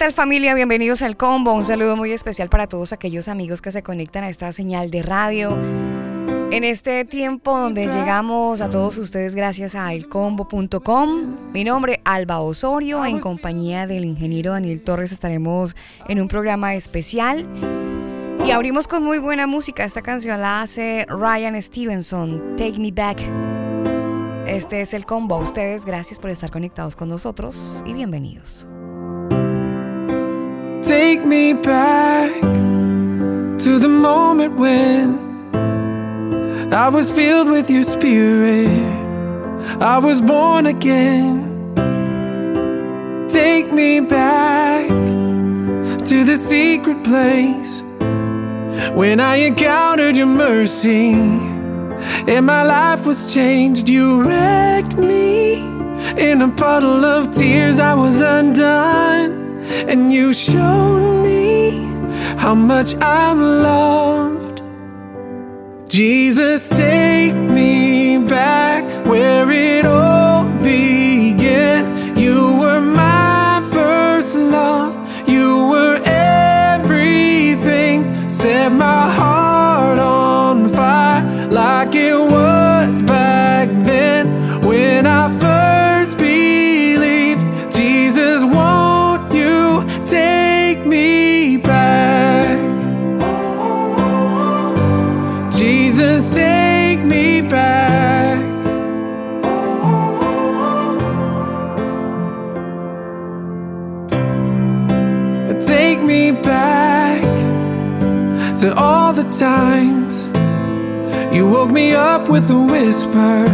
Tal familia? Bienvenidos al combo. Un saludo muy especial para todos aquellos amigos que se conectan a esta señal de radio. En este tiempo donde llegamos a todos ustedes gracias a elcombo.com, mi nombre Alba Osorio, en compañía del ingeniero Daniel Torres estaremos en un programa especial y abrimos con muy buena música. Esta canción la hace Ryan Stevenson, Take Me Back. Este es el combo. Ustedes, gracias por estar conectados con nosotros y bienvenidos. Take me back to the moment when I was filled with your spirit. I was born again. Take me back to the secret place when I encountered your mercy and my life was changed. You wrecked me in a puddle of tears. I was undone and you showed me how much I'm loved. Jesus, take me back where it all began. You were my first love, you were everything. Set my heart on fire like it was back then when I first you woke me up with a whisper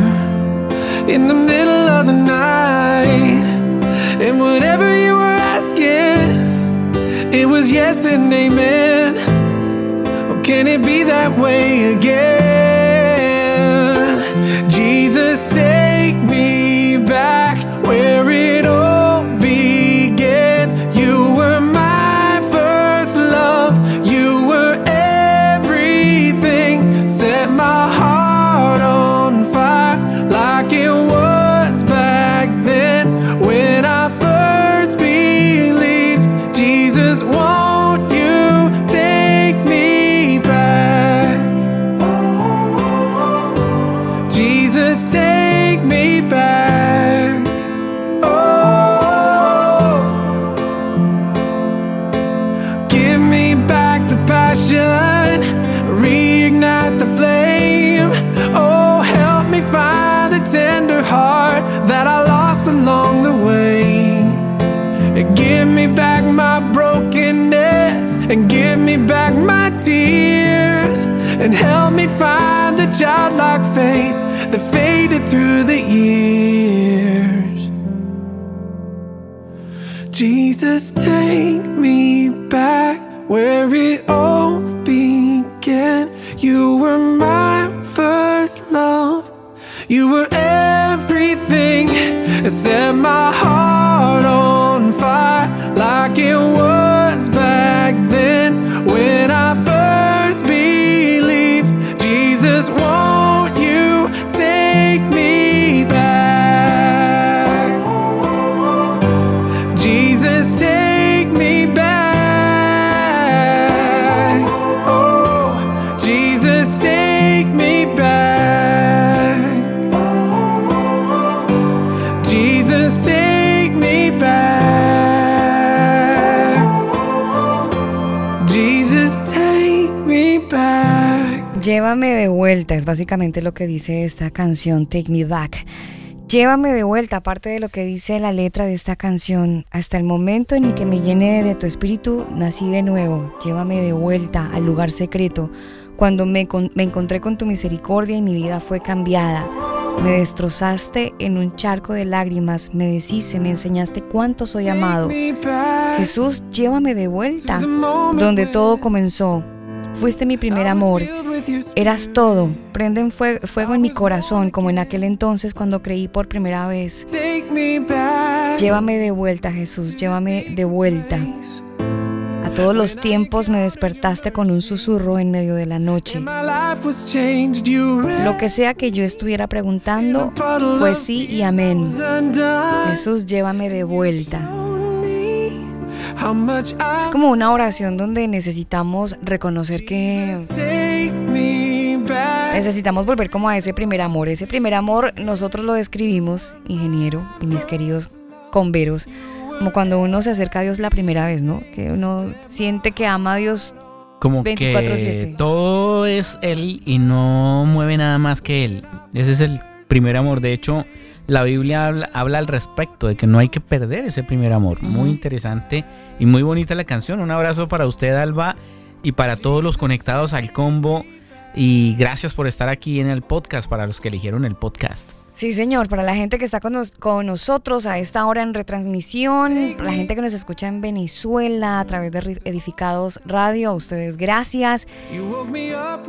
in the middle of the night. And whatever you were asking, it was yes and amen. Or can it be that way again? Jesus, take find the childlike faith that faded through the years. Jesus, take me back where it all began. You were my first love. You were everything set my vuelta, es básicamente lo que dice esta canción, Take Me Back. Llévame de vuelta, aparte de lo que dice la letra de esta canción, hasta el momento en el que me llene de tu espíritu, nací de nuevo. Llévame de vuelta al lugar secreto, cuando me, con- me encontré con tu misericordia y mi vida fue cambiada. Me destrozaste en un charco de lágrimas, me decís, me enseñaste cuánto soy amado. Jesús, llévame de vuelta, donde todo comenzó. Fuiste mi primer amor. Eras todo. Prenden fuego en mi corazón, como en aquel entonces cuando creí por primera vez. Llévame de vuelta, Jesús, llévame de vuelta. A todos los tiempos me despertaste con un susurro en medio de la noche. Lo que sea que yo estuviera preguntando, pues sí y amén. Jesús, llévame de vuelta. Es como una oración donde necesitamos reconocer que necesitamos volver como a ese primer amor. Ese primer amor nosotros lo describimos, ingeniero y mis queridos converos, como cuando uno se acerca a Dios la primera vez, ¿no? Que uno siente que ama a Dios como que todo es Él y no mueve nada más que Él. Ese es el primer amor. De hecho, la Biblia habla, al respecto de que no hay que perder ese primer amor. Muy interesante y muy bonita la canción. Un abrazo para usted, Alba, y para todos los conectados al combo. Y gracias por estar aquí en el podcast, para los que eligieron el podcast. Sí, señor, para la gente que está con, nosotros a esta hora en retransmisión, para la gente que nos escucha en Venezuela a través de Edificados Radio, a ustedes gracias.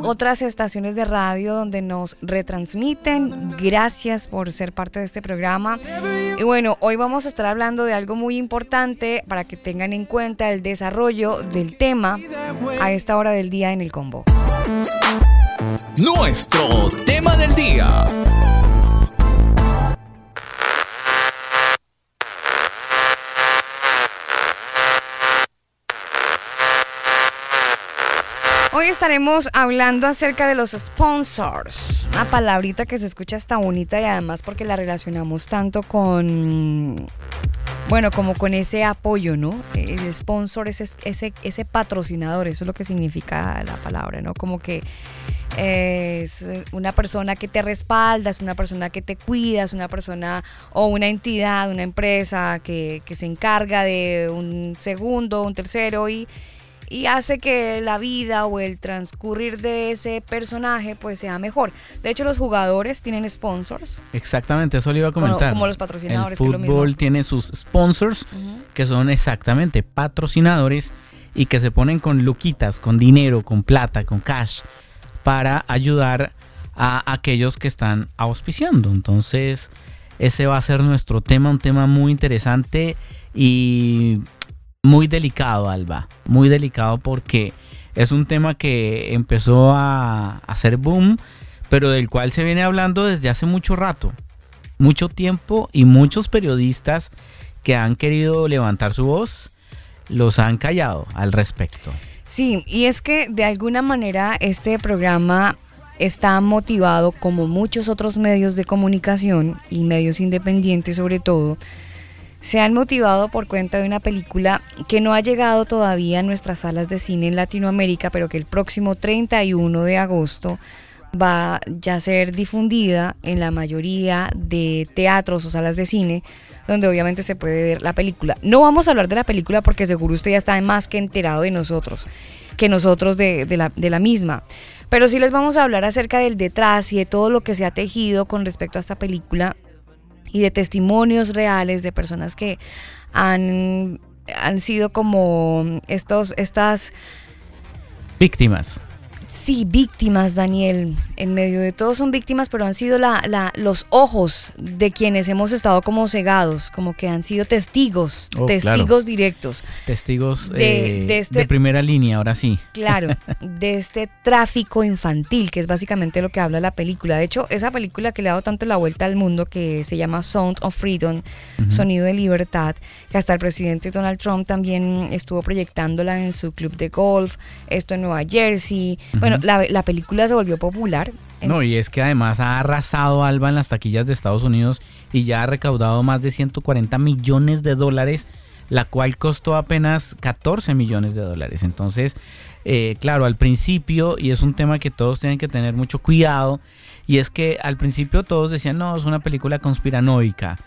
Otras estaciones de radio donde nos retransmiten, gracias por ser parte de este programa. Y bueno, hoy vamos a estar hablando de algo muy importante para que tengan en cuenta el desarrollo del tema a esta hora del día en el combo. Nuestro tema del día. Estaremos hablando acerca de los sponsors. Una palabrita que se escucha hasta bonita y además porque la relacionamos tanto con, bueno, como con ese apoyo, ¿no? El sponsor es ese, ese patrocinador, eso es lo que significa la palabra, ¿no? Como que es una persona que te respalda, es una persona que te cuida, es una persona o una entidad, una empresa que, que se encarga de un segundo, un tercero y y hace que la vida o el transcurrir de ese personaje pues sea mejor. De hecho, los jugadores tienen sponsors. Exactamente, eso le iba a comentar. Como, los patrocinadores. El fútbol tiene sus sponsors, que son exactamente patrocinadores y que se ponen con luquitas, con dinero, con plata, con cash, para ayudar a aquellos que están auspiciando. Entonces, ese va a ser nuestro tema, un tema muy interesante y muy delicado, Alba. Muy delicado porque es un tema que empezó a hacer boom, pero del cual se viene hablando desde hace mucho rato. Mucho tiempo y muchos periodistas que han querido levantar su voz los han callado al respecto. Sí, y es que de alguna manera este programa está motivado, como muchos otros medios de comunicación y medios independientes sobre todo, se han motivado por cuenta de una película que no ha llegado todavía a nuestras salas de cine en Latinoamérica, pero que el próximo 31 de agosto va ya a ser difundida en la mayoría de teatros o salas de cine, donde obviamente se puede ver la película. No vamos a hablar de la película porque seguro usted ya está más que enterado de nosotros, que nosotros de, la, de la misma. Pero sí les vamos a hablar acerca del detrás y de todo lo que se ha tejido con respecto a esta película y de testimonios reales de personas que han, han sido como estos, estas víctimas Sí, víctimas, Daniel. En medio de todo son víctimas, pero han sido la, los ojos de quienes hemos estado como cegados, como que han sido testigos, oh, testigos directos. Testigos de, este, de, primera línea, ahora sí. Claro, de este tráfico infantil, que es básicamente lo que habla la película. De hecho, esa película que le ha dado tanto la vuelta al mundo, que se llama Sound of Freedom, Sonido de Libertad, que hasta el presidente Donald Trump también estuvo proyectándola en su club de golf, esto en Nueva Jersey. Bueno, la, película se volvió popular. No, y es que además ha arrasado Alba en las taquillas de Estados Unidos y ya ha recaudado más de 140 millones de dólares, la cual costó apenas 14 millones de dólares. Entonces, eh, claro, al principio, y es un tema que todos tienen que tener mucho cuidado, y es que al principio todos decían, no, es una película conspiranoica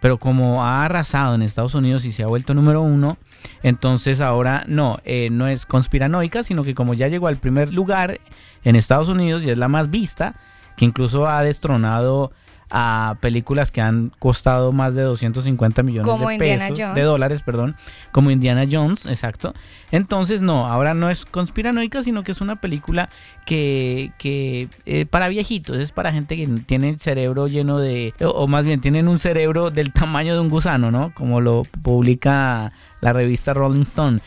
pero como ha arrasado en Estados Unidos y se ha vuelto número uno, entonces ahora no, eh, no es conspiranoica, sino que como ya llegó al primer lugar en Estados Unidos y es la más vista, que incluso ha destronado a películas que han costado más de 250 millones de pesos, de dólares, perdón, como Indiana Jones, exacto. Entonces, no, ahora no es conspiranoica, sino que es una película que, que eh, para viejitos, es para gente que tiene el cerebro lleno de, o, más bien tienen un cerebro del tamaño de un gusano, ¿no? Como lo publica la revista Rolling Stone.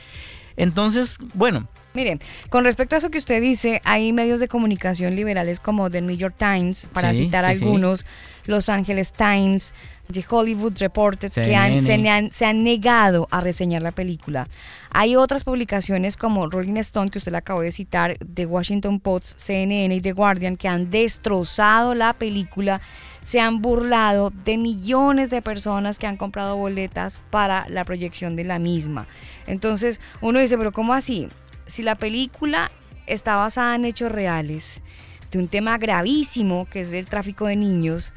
Entonces, bueno, Mire, con respecto a eso que usted dice, hay medios de comunicación liberales como The New York Times, para citar algunos, Los Angeles Times, The Hollywood Reporter, que han, se, han, negado a reseñar la película. Hay otras publicaciones como Rolling Stone, que usted la acabó de citar, The Washington Post, CNN y The Guardian, que han destrozado la película, se han burlado de millones de personas que han comprado boletas para la proyección de la misma. Entonces uno dice, pero ¿cómo así? si la película está basada en hechos reales, de un tema gravísimo que es el tráfico de niños,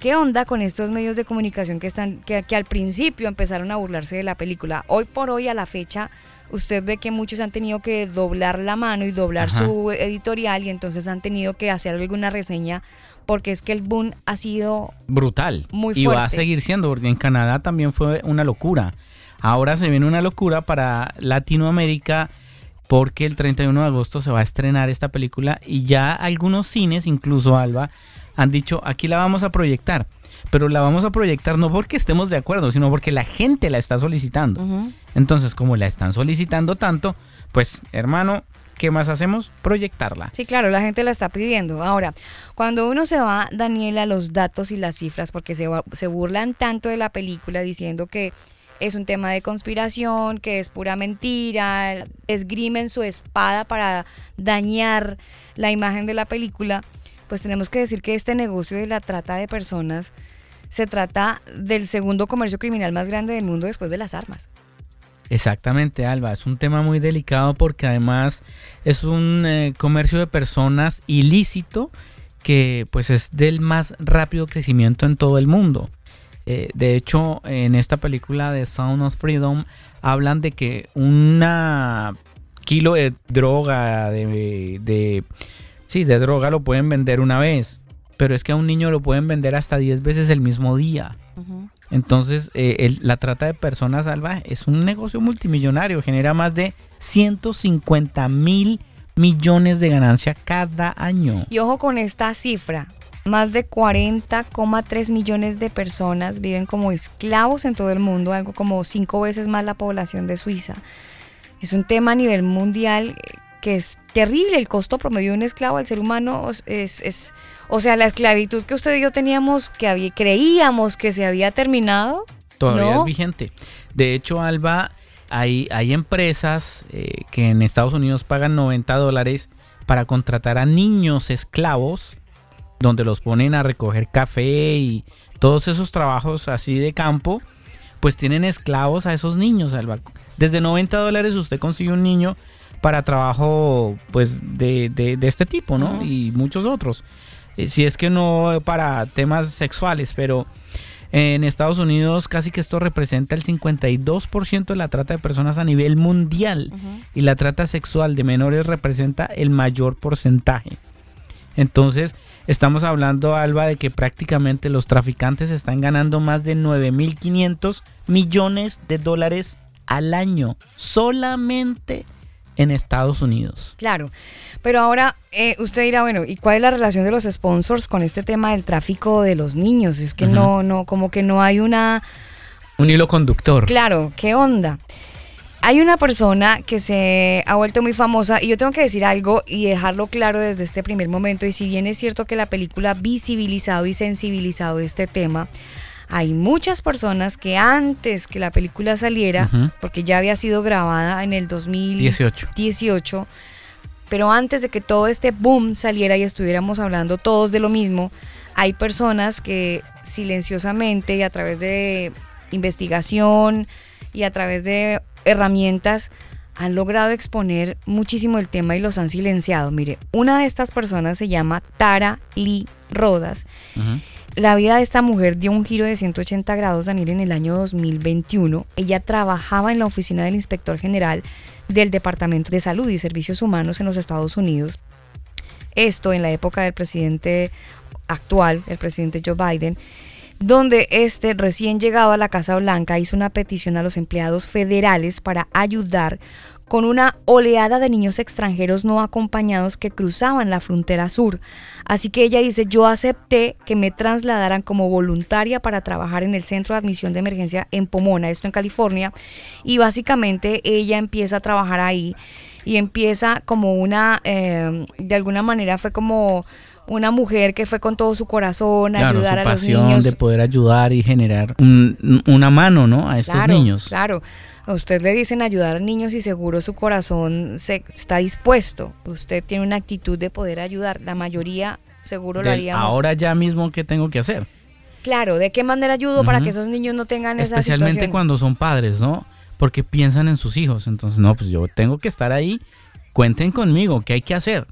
¿qué onda con estos medios de comunicación que, están, que, al principio empezaron a burlarse de la película? Hoy por hoy, a la fecha, usted ve que muchos han tenido que doblar la mano y doblar su editorial y entonces han tenido que hacer alguna reseña porque es que el boom ha sido brutal muy fuerte. Y va a seguir siendo, porque en Canadá también fue una locura. Ahora se viene una locura para Latinoamérica porque el 31 de agosto se va a estrenar esta película y ya algunos cines, incluso Alba, han dicho aquí la vamos a proyectar. Pero la vamos a proyectar no porque estemos de acuerdo, sino porque la gente la está solicitando. Entonces, como la están solicitando tanto, pues hermano, ¿qué más hacemos? Proyectarla. Sí, claro, la gente la está pidiendo. Ahora, cuando uno se va, Daniela, los datos y las cifras, porque se, se burlan tanto de la película diciendo que es un tema de conspiración, que es pura mentira, esgrimen su espada para dañar la imagen de la película, pues tenemos que decir que este negocio de la trata de personas se trata del segundo comercio criminal más grande del mundo después de las armas. Exactamente, Alba. Es un tema muy delicado porque además es un eh, comercio de personas ilícito que pues es del más rápido crecimiento en todo el mundo. Eh, de hecho, en esta película de Sound of Freedom hablan de que una kilo de droga, de, sí, de droga lo pueden vender una vez, pero es que a un niño lo pueden vender hasta 10 veces el mismo día. Entonces, eh, la trata de personas salvajes es un negocio multimillonario, genera más de 150 mil millones de ganancia cada año. Y ojo con esta cifra, más de 40,3 millones de personas viven como esclavos en todo el mundo, algo como cinco veces más la población de Suiza. Es un tema a nivel mundial que es terrible. El costo promedio de un esclavo al ser humano es, es o sea, la esclavitud que usted y yo teníamos, que había, creíamos que se había terminado. Todavía es vigente. De hecho, Alba, hay, hay empresas eh, que en Estados Unidos pagan 90 dólares para contratar a niños esclavos donde los ponen a recoger café y todos esos trabajos así de campo, pues tienen esclavos a esos niños. Desde 90 dólares usted consigue un niño para trabajo pues de, de, este tipo, ¿no? Y muchos otros. Eh, si es que no para temas sexuales, pero en Estados Unidos casi que esto representa el 52% de la trata de personas a nivel mundial y la trata sexual de menores representa el mayor porcentaje. Entonces, Estamos hablando, Alba, de que prácticamente los traficantes están ganando más de 9.500 millones de dólares al año, solamente en Estados Unidos. Claro, pero ahora eh, usted dirá, bueno, ¿y cuál es la relación de los sponsors con este tema del tráfico de los niños? Es que no, no, como que no hay una... Un hilo conductor. Claro, ¿qué onda? Hay una persona que se ha vuelto muy famosa y yo tengo que decir algo y dejarlo claro desde este primer momento. Y si bien es cierto que la película ha visibilizado y sensibilizado este tema, hay muchas personas que antes que la película saliera, porque ya había sido grabada en el 2018, pero antes de que todo este boom saliera y estuviéramos hablando todos de lo mismo, hay personas que silenciosamente y a través de investigación y a través de herramientas han logrado exponer muchísimo el tema y los han silenciado. Mire, una de estas personas se llama Tara Lee Rodas. La vida de esta mujer dio un giro de 180 grados, Daniel, en el año 2021. Ella trabajaba en la oficina del inspector general del Departamento de Salud y Servicios Humanos en los Estados Unidos. Esto en la época del presidente actual, el presidente Joe Biden, donde este recién llegado a la Casa Blanca hizo una petición a los empleados federales para ayudar con una oleada de niños extranjeros no acompañados que cruzaban la frontera sur. Así que ella dice, yo acepté que me trasladaran como voluntaria para trabajar en el Centro de Admisión de Emergencia en Pomona, esto en California, y básicamente ella empieza a trabajar ahí y empieza como una, eh, de alguna manera fue como una mujer que fue con todo su corazón a ayudar a los niños. de poder ayudar y generar una mano, ¿no? A estos niños. Claro. A usted le dicen ayudar a niños y seguro su corazón se, está dispuesto. Usted tiene una actitud de poder ayudar. La mayoría seguro lo haríamos. Ahora ya mismo, ¿qué tengo que hacer? Claro, ¿de qué manera ayudo para que esos niños no tengan esa Especialmente cuando son padres, ¿no? Porque piensan en sus hijos. Entonces, no, pues yo tengo que estar ahí. Cuenten conmigo, ¿qué hay que hacer?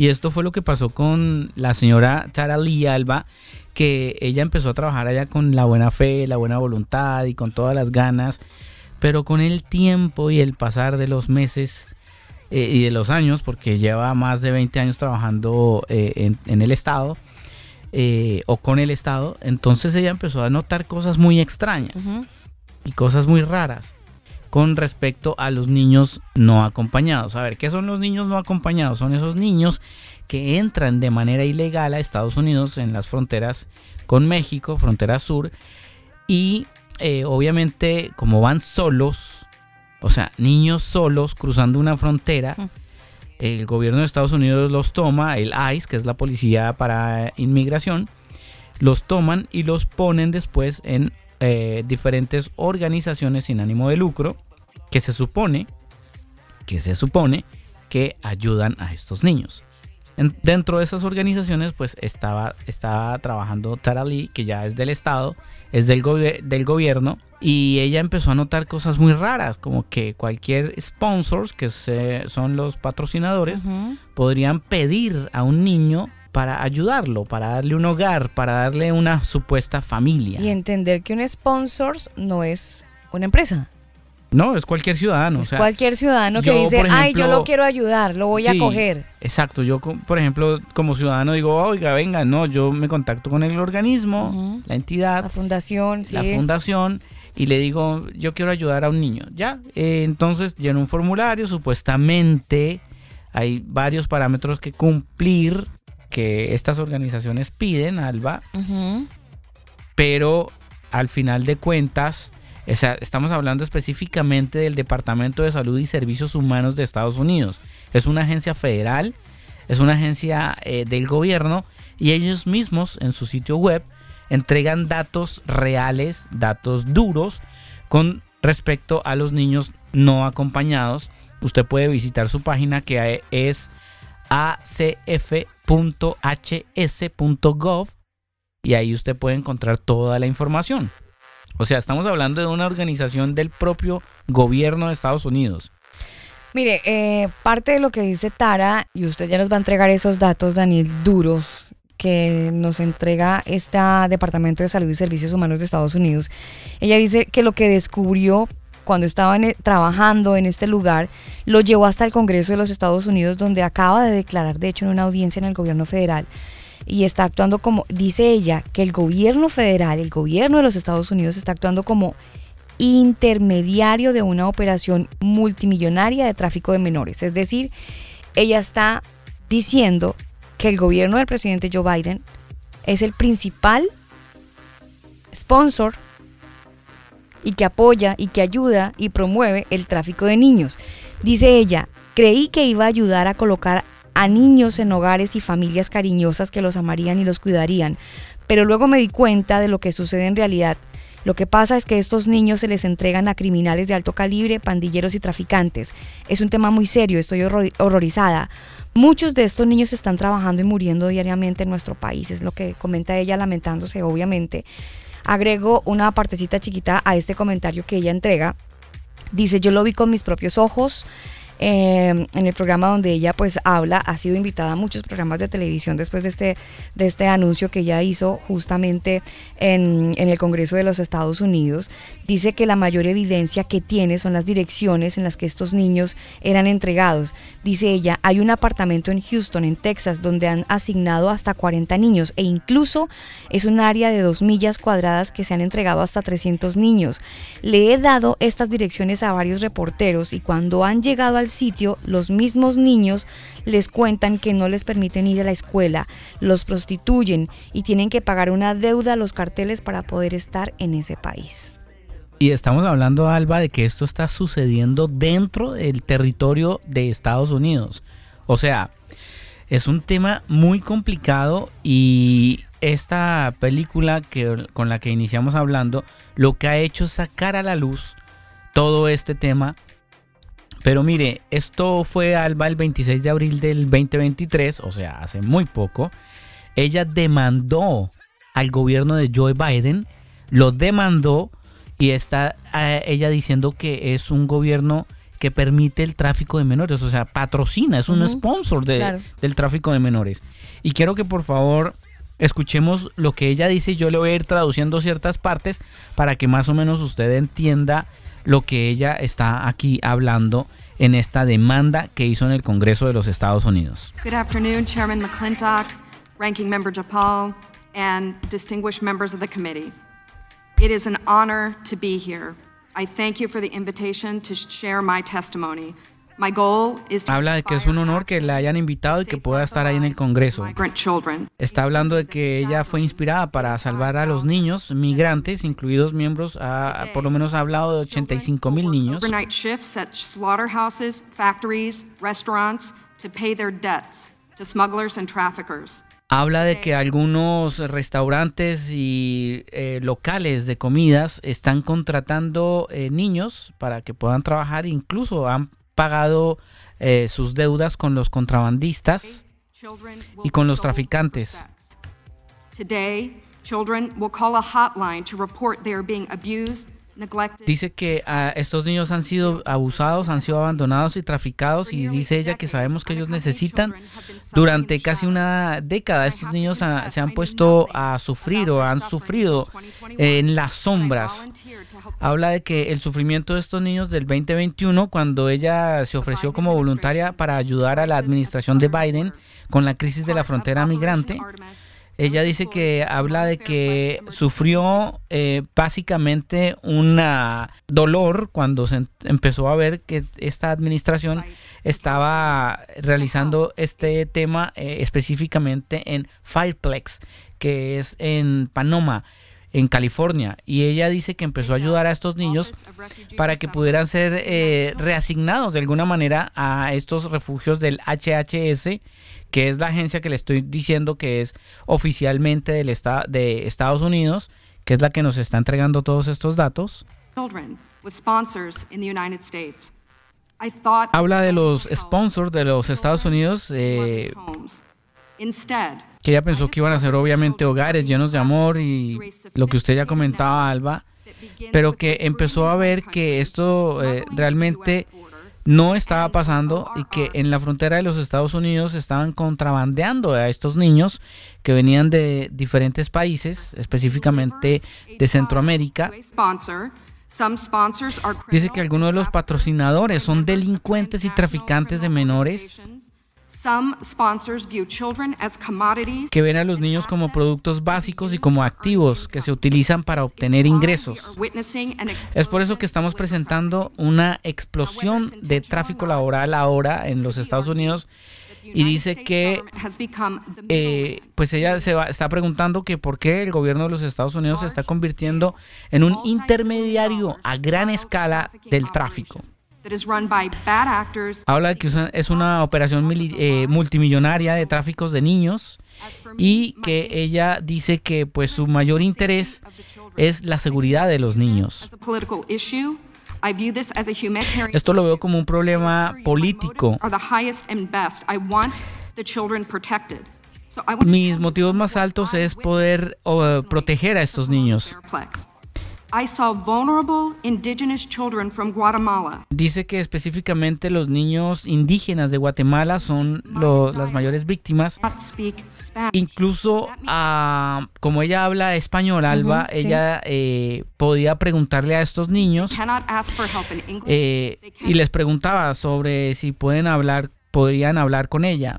Y esto fue lo que pasó con la señora Tara Lee Alba, que ella empezó a trabajar allá con la buena fe, la buena voluntad y con todas las ganas. Pero con el tiempo y el pasar de los meses eh, y de los años, porque lleva más de 20 años trabajando eh, en, el Estado eh, o con el Estado, entonces ella empezó a notar cosas muy extrañas y cosas muy raras con respecto a los niños no acompañados. A ver, ¿qué son los niños no acompañados? Son esos niños que entran de manera ilegal a Estados Unidos en las fronteras con México, frontera sur, y eh, obviamente como van solos, o sea, niños solos cruzando una frontera, el gobierno de Estados Unidos los toma, el ICE, que es la policía para inmigración, los toman y los ponen después en eh, diferentes organizaciones sin ánimo de lucro que se supone, que se supone que ayudan a estos niños. Dentro de esas organizaciones, pues estaba, estaba trabajando Tara Lee, que ya es del Estado, es del, del gobierno, y ella empezó a notar cosas muy raras, como que cualquier sponsors, que son los patrocinadores, podrían pedir a un niño para ayudarlo, para darle un hogar, para darle una supuesta familia. Y entender que un sponsor no es una empresa. No, es cualquier ciudadano. Es cualquier ciudadano que dice, ay, yo lo quiero ayudar, lo voy a coger. Exacto, yo por ejemplo como ciudadano digo, oiga, venga, no, yo me contacto con el organismo, la entidad. La fundación, La fundación y le digo, yo quiero ayudar a un niño. Ya, eh, entonces lleno un formulario, supuestamente hay varios parámetros que cumplir que estas organizaciones piden, Alba, pero al final de cuentas estamos hablando específicamente del Departamento de Salud y Servicios Humanos de Estados Unidos. Es una agencia federal, es una agencia eh, del gobierno y ellos mismos en su sitio web entregan datos reales, datos duros con respecto a los niños no acompañados. Usted puede visitar su página que es acf.hs.gov y ahí usted puede encontrar toda la información. O sea, estamos hablando de una organización del propio gobierno de Estados Unidos. Mire, eh, parte de lo que dice Tara, y usted ya nos va a entregar esos datos, Daniel, duros, que nos entrega este Departamento de Salud y Servicios Humanos de Estados Unidos. Ella dice que lo que descubrió cuando estaba e, trabajando en este lugar, lo llevó hasta el Congreso de los Estados Unidos, donde acaba de declarar, de hecho, en una audiencia en el gobierno federal, y está actuando como, dice ella, que el gobierno federal, el gobierno de los Estados Unidos está actuando como intermediario de una operación multimillonaria de tráfico de menores. Es decir, ella está diciendo que el gobierno del presidente Joe Biden es el principal sponsor y que apoya y que ayuda y promueve el tráfico de niños. Dice ella, creí que iba a ayudar a colocar a niños en hogares y familias cariñosas que los amarían y los cuidarían. Pero luego me di cuenta de lo que sucede en realidad. Lo que pasa es que estos niños se les entregan a criminales de alto calibre, pandilleros y traficantes. Es un tema muy serio, estoy horrorizada. Muchos de estos niños están trabajando y muriendo diariamente en nuestro país, es lo que comenta ella lamentándose, obviamente. Agrego una partecita chiquita a este comentario que ella entrega. Dice, yo lo vi con mis propios ojos, eh, en el programa donde ella pues habla, ha sido invitada a muchos programas de televisión después de este, de este anuncio que ella hizo justamente en, en el Congreso de los Estados Unidos. Dice que la mayor evidencia que tiene son las direcciones en las que estos niños eran entregados. Dice ella, hay un apartamento en Houston, en Texas, donde han asignado hasta 40 niños e incluso es un área de dos millas cuadradas que se han entregado hasta 300 niños. Le he dado estas direcciones a varios reporteros y cuando han llegado al sitio, los mismos niños les cuentan que no les permiten ir a la escuela, los prostituyen y tienen que pagar una deuda a los carteles para poder estar en ese país. Y estamos hablando, Alba, de que esto está sucediendo dentro del territorio de Estados Unidos. O sea, es un tema muy complicado y esta película que, con la que iniciamos hablando lo que ha hecho es sacar a la luz todo este tema. Pero mire, esto fue Alba el 26 de abril del 2023, o sea, hace muy poco. Ella demandó al gobierno de Joe Biden, lo demandó y está eh, ella diciendo que es un gobierno que permite el tráfico de menores, o sea, patrocina, es un sponsor de, del tráfico de menores. Y quiero que por favor escuchemos lo que ella dice yo le voy a ir traduciendo ciertas partes para que más o menos usted entienda lo que ella está aquí hablando en esta demanda que hizo en el Congreso de los Estados Unidos. Good afternoon, Chairman McClintock, Ranking Member Japal, and distinguished members of the committee. It is an honor to be here. I thank you for the invitation to share my testimony. Habla de que es un honor que la hayan invitado y que pueda estar ahí en el Congreso. Está hablando de que ella fue inspirada para salvar a los niños migrantes, incluidos miembros, a, por lo menos ha hablado de 85 mil niños. Habla de que algunos restaurantes y eh, locales de comidas están contratando eh, niños para que puedan trabajar, incluso han pagado eh, sus deudas con los contrabandistas y con los traficantes. Today, children will call a hotline to report they are being abused Dice que ah, estos niños han sido abusados, han sido abandonados y traficados y dice ella que sabemos que ellos necesitan. Durante casi una década estos niños se han puesto a sufrir o han sufrido en las sombras. Habla de que el sufrimiento de estos niños del 2021, cuando ella se ofreció como voluntaria para ayudar a la administración de Biden con la crisis de la frontera migrante, ella dice que habla de que sufrió eh, básicamente un dolor cuando se empezó a ver que esta administración estaba realizando este tema eh, específicamente en Fireplex, que es en Panoma en California. Y ella dice que empezó a ayudar a estos niños para que pudieran ser eh, reasignados de alguna manera a estos refugios del HHS que es la agencia que le estoy diciendo que es oficialmente del de Estados Unidos, que es la que nos está entregando todos estos datos. Habla de los sponsors de los Estados Unidos, eh, que ella pensó que iban a ser obviamente hogares llenos de amor y lo que usted ya comentaba, Alba, pero que empezó a ver que esto eh, realmente no estaba pasando y que en la frontera de los Estados Unidos estaban contrabandeando a estos niños que venían de diferentes países, específicamente de Centroamérica. Dice que algunos de los patrocinadores son delincuentes y traficantes de menores que ven a los niños como productos básicos y como activos que se utilizan para obtener ingresos. Es por eso que estamos presentando una explosión de tráfico laboral ahora en los Estados Unidos y dice que eh, pues ella se está preguntando que por qué el gobierno de los Estados Unidos se está convirtiendo en un intermediario a gran escala del tráfico. Habla de que es una operación eh, multimillonaria de tráficos de niños y que ella dice que pues su mayor interés es la seguridad de los niños. Esto lo veo como un problema político. Mis motivos más altos es poder proteger a estos niños. I saw vulnerable indigenous children from Guatemala. Dice que específicamente los niños indígenas de Guatemala son lo- las mayores víctimas. Incluso, ah, como ella habla español, Alba, sí. ella eh, podía preguntarle a estos niños eh, y les preguntaba sobre si pueden hablar, podrían hablar con ella.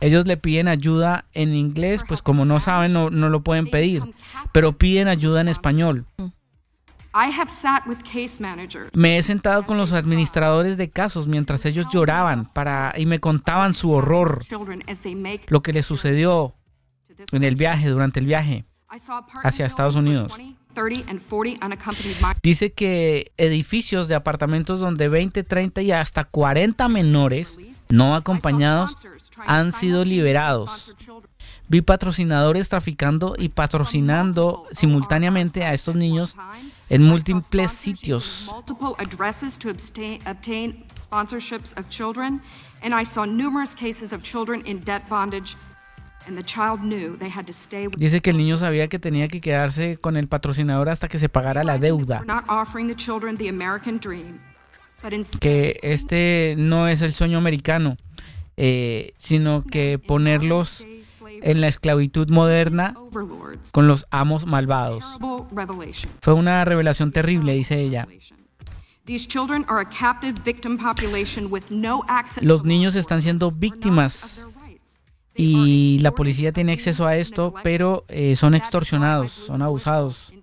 Ellos le piden ayuda en inglés, pues como no saben, no, no lo pueden pedir, pero piden ayuda en español. Me he sentado con los administradores de casos mientras ellos lloraban para, y me contaban su horror, lo que les sucedió en el viaje, durante el viaje. Hacia Estados Unidos. with 20, 30 and 40 unaccompanied minors. Dice que edificios de apartamentos donde 20, 30 y hasta 40 menores no acompañados han sido liberados. Vi patrocinadores traficando y patrocinando simultáneamente a estos niños en múltiples sitios. Dice que el niño sabía que tenía que quedarse con el patrocinador hasta que se pagara la deuda. Que este no es el sueño americano, eh, sino que ponerlos en la esclavitud moderna con los amos malvados. Fue una revelación terrible, dice ella. Los niños están siendo víctimas y la policía tiene acceso a esto, pero eh, son extorsionados, son abusados.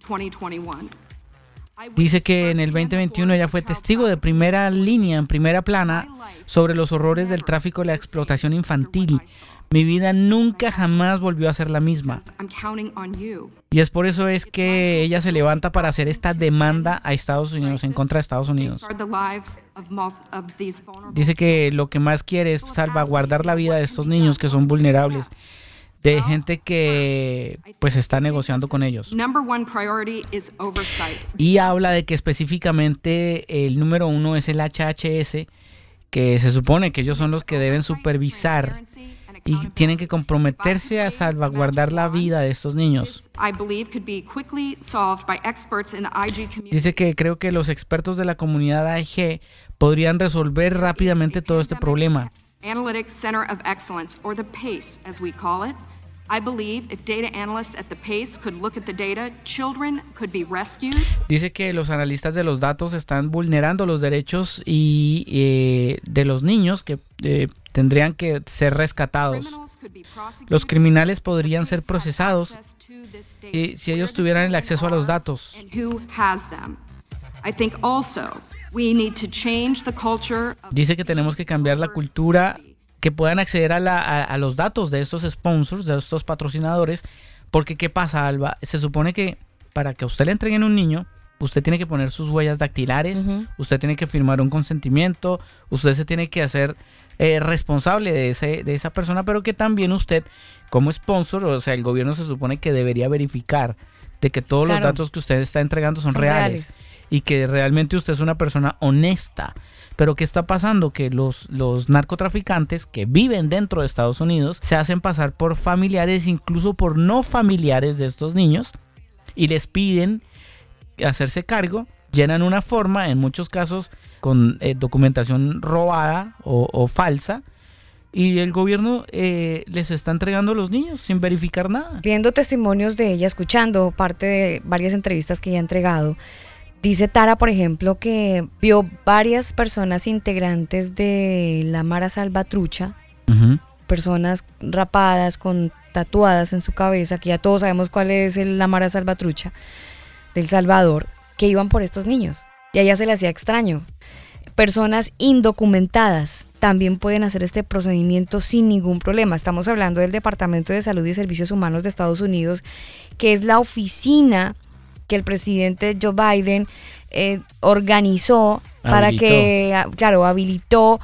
Dice que en el firsthand the 2021 ella fue testigo de primera línea, en primera plana, sobre los horrores del tráfico y la explotación infantil. Mi vida nunca jamás volvió a ser la misma. I'm counting on you. Y es por eso es que ella se levanta para hacer esta demanda a Estados Unidos, en contra de Estados Unidos. Dice que lo que más quiere es salvaguardar la vida de estos niños que son vulnerables, de gente que pues está negociando con ellos. Y habla de que específicamente el número uno es el HHS, que se supone que ellos son los que deben supervisar y tienen que comprometerse a salvaguardar la vida de estos niños. Dice que creo que los expertos de la comunidad AIG podrían resolver rápidamente todo este problema. Analytics Center of Excellence, or the PACE as we call it. I believe if data analysts at the PACE could look at the data, children could be rescued. Dice que los analistas de los datos están vulnerando los derechos y eh, de los niños que eh, tendrían que ser rescatados. Criminals could be prosecuted. Los criminales podrían ser procesados access to this data. y si ellos tuvieran el acceso a los datos. And who has them. I think also we need to change the culture of Dice que tenemos que cambiar la cultura, que puedan acceder a, la- a- a los datos de estos sponsors, de estos patrocinadores, porque ¿qué pasa, Alba? Se supone que para que a usted le entreguen un niño, usted tiene que poner sus huellas dactilares, usted tiene que firmar un consentimiento, usted se tiene que hacer eh, responsable de, ese, de esa persona, pero que también usted, como sponsor, o sea, el gobierno se supone que debería verificar de que todos los datos que usted está entregando son, Son reales, reales. y que realmente usted es una persona honesta. Pero ¿qué está pasando? Que los, los narcotraficantes que viven dentro de Estados Unidos se hacen pasar por familiares, incluso por no familiares de estos niños, y les piden hacerse cargo, llenan una forma, en muchos casos con eh, documentación robada o, o falsa, y el gobierno eh, les está entregando a los niños sin verificar nada. Viendo testimonios de ella, escuchando parte de varias entrevistas que ella ha entregado, dice Tara, por ejemplo, que vio varias personas integrantes de la Mara Salvatrucha, personas rapadas con tatuadas en su cabeza, que ya todos sabemos cuál es el- la Mara Salvatrucha del Salvador, que iban por estos niños. Y a ella se le hacía extraño. Personas indocumentadas también pueden hacer este procedimiento sin ningún problema. Estamos hablando del Departamento de Salud y Servicios Humanos de Estados Unidos, que es la oficina que el presidente Joe Biden eh, organizó para que, ah, claro, habilitó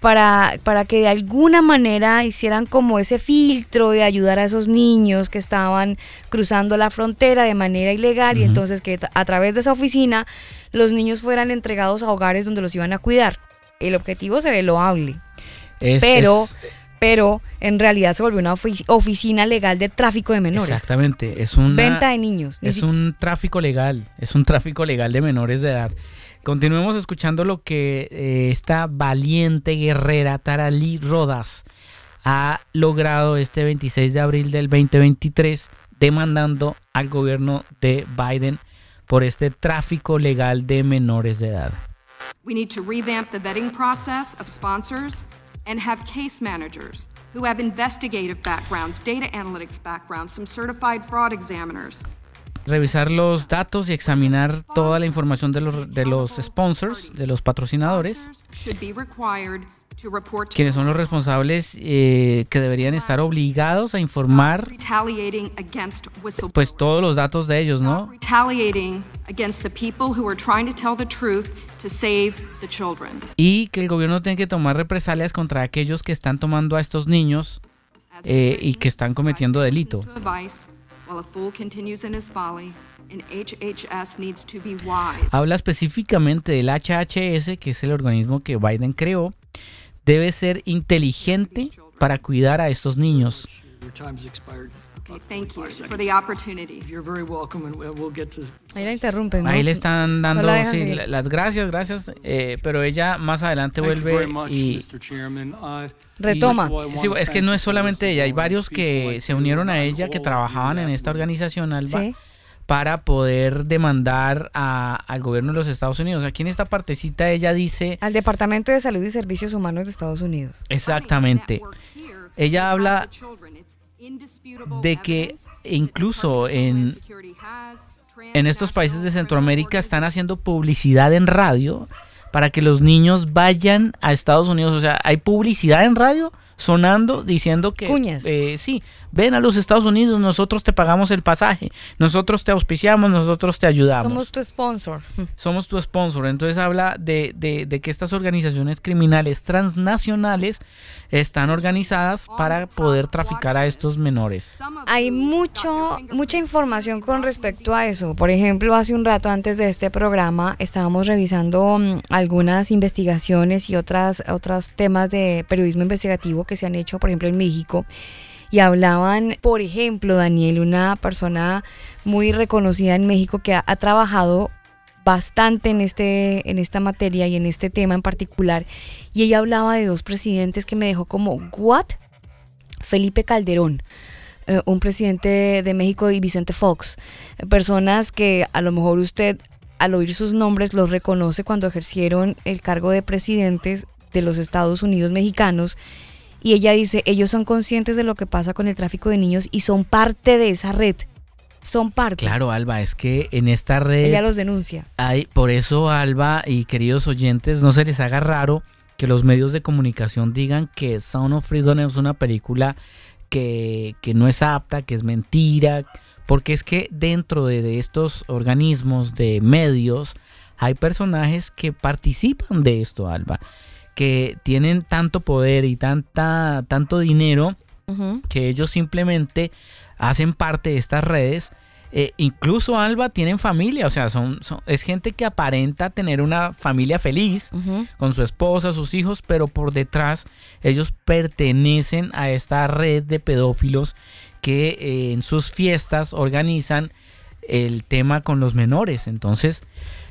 para, para que de alguna manera hicieran como ese filtro de ayudar a esos niños que estaban cruzando la frontera de manera ilegal y entonces que a través de esa oficina los niños fueran entregados a hogares donde los iban a cuidar. El objetivo se ve loable. Es- Pero es- pero en realidad se volvió una oficina legal de tráfico de menores. Exactamente, es una venta de niños. Es un tráfico legal, es un tráfico legal de menores de edad. Continuemos escuchando lo que eh, esta valiente guerrera Tarali Rodas ha logrado este 26 de abril del 2023 demandando al gobierno de Biden por este tráfico legal de menores de edad. We need to revamp the vetting process of sponsors and have case managers who have investigative backgrounds, data analytics backgrounds, some certified fraud examiners. Revisar los datos y examinar toda la información de los, de los sponsors, de los patrocinadores, quienes son los responsables eh, que deberían estar obligados a informar pues todos los datos de ellos, ¿no? Y que el gobierno tiene que tomar represalias contra aquellos que están tomando a estos niños eh, y que están cometiendo delito. Habla específicamente del HHS, que es el organismo que Biden creó. Debe ser inteligente para cuidar a estos niños. Ahí la interrumpen. Ahí le están dando las gracias, gracias. Eh, pero ella más adelante vuelve y retoma. Sí, es que no es solamente ella, hay varios que se unieron a ella que trabajaban en esta organización, Alba. Para poder demandar al gobierno de los Estados Unidos. Aquí en esta partecita ella dice... Al Departamento de Salud y Servicios Humanos de Estados Unidos. Exactamente. Ella habla de que incluso en, en estos países de Centroamérica están haciendo publicidad en radio para que los niños vayan a Estados Unidos. O sea, hay publicidad en radio sonando diciendo que eh, sí, ven a los Estados Unidos, nosotros te pagamos el pasaje, nosotros te auspiciamos, nosotros te ayudamos. Somos tu sponsor. Somos tu sponsor. Entonces habla de, de, que estas organizaciones criminales transnacionales están organizadas para poder traficar a estos menores. Hay mucho, mucha información con respecto a eso. Por ejemplo, hace un rato antes de este programa estábamos revisando mm, algunas investigaciones y otras, otros temas de periodismo investigativo que se han hecho, por ejemplo, en México y hablaban, por ejemplo, Daniel, una persona muy reconocida en México que ha, trabajado bastante en, este, en esta materia y en este tema en particular, y ella hablaba de dos presidentes que me dejó como, ¿what? Felipe Calderón. Eh, un presidente de México y Vicente Fox, personas que a lo mejor usted al oír sus nombres los reconoce cuando ejercieron el cargo de presidentes de los Estados Unidos mexicanos y ella dice, ellos son conscientes de lo que pasa con el tráfico de niños y son parte de esa red. Son parte. Claro, Alba, es que en esta red... Ella los denuncia. Hay, por eso, Alba y queridos oyentes, no se les haga raro que los medios de comunicación digan que Sound of Freedom es una película que, que no es apta, que es mentira, porque es que dentro de estos organismos de medios hay personajes que participan de esto, Alba que tienen tanto poder y tanta, tanto dinero que ellos simplemente hacen parte de estas redes. Eh, incluso Alba tienen familia, o sea, son, es gente que aparenta tener una familia feliz con su esposa, sus hijos, pero por detrás ellos pertenecen a esta red de pedófilos que eh, en sus fiestas organizan el tema con los menores. Entonces,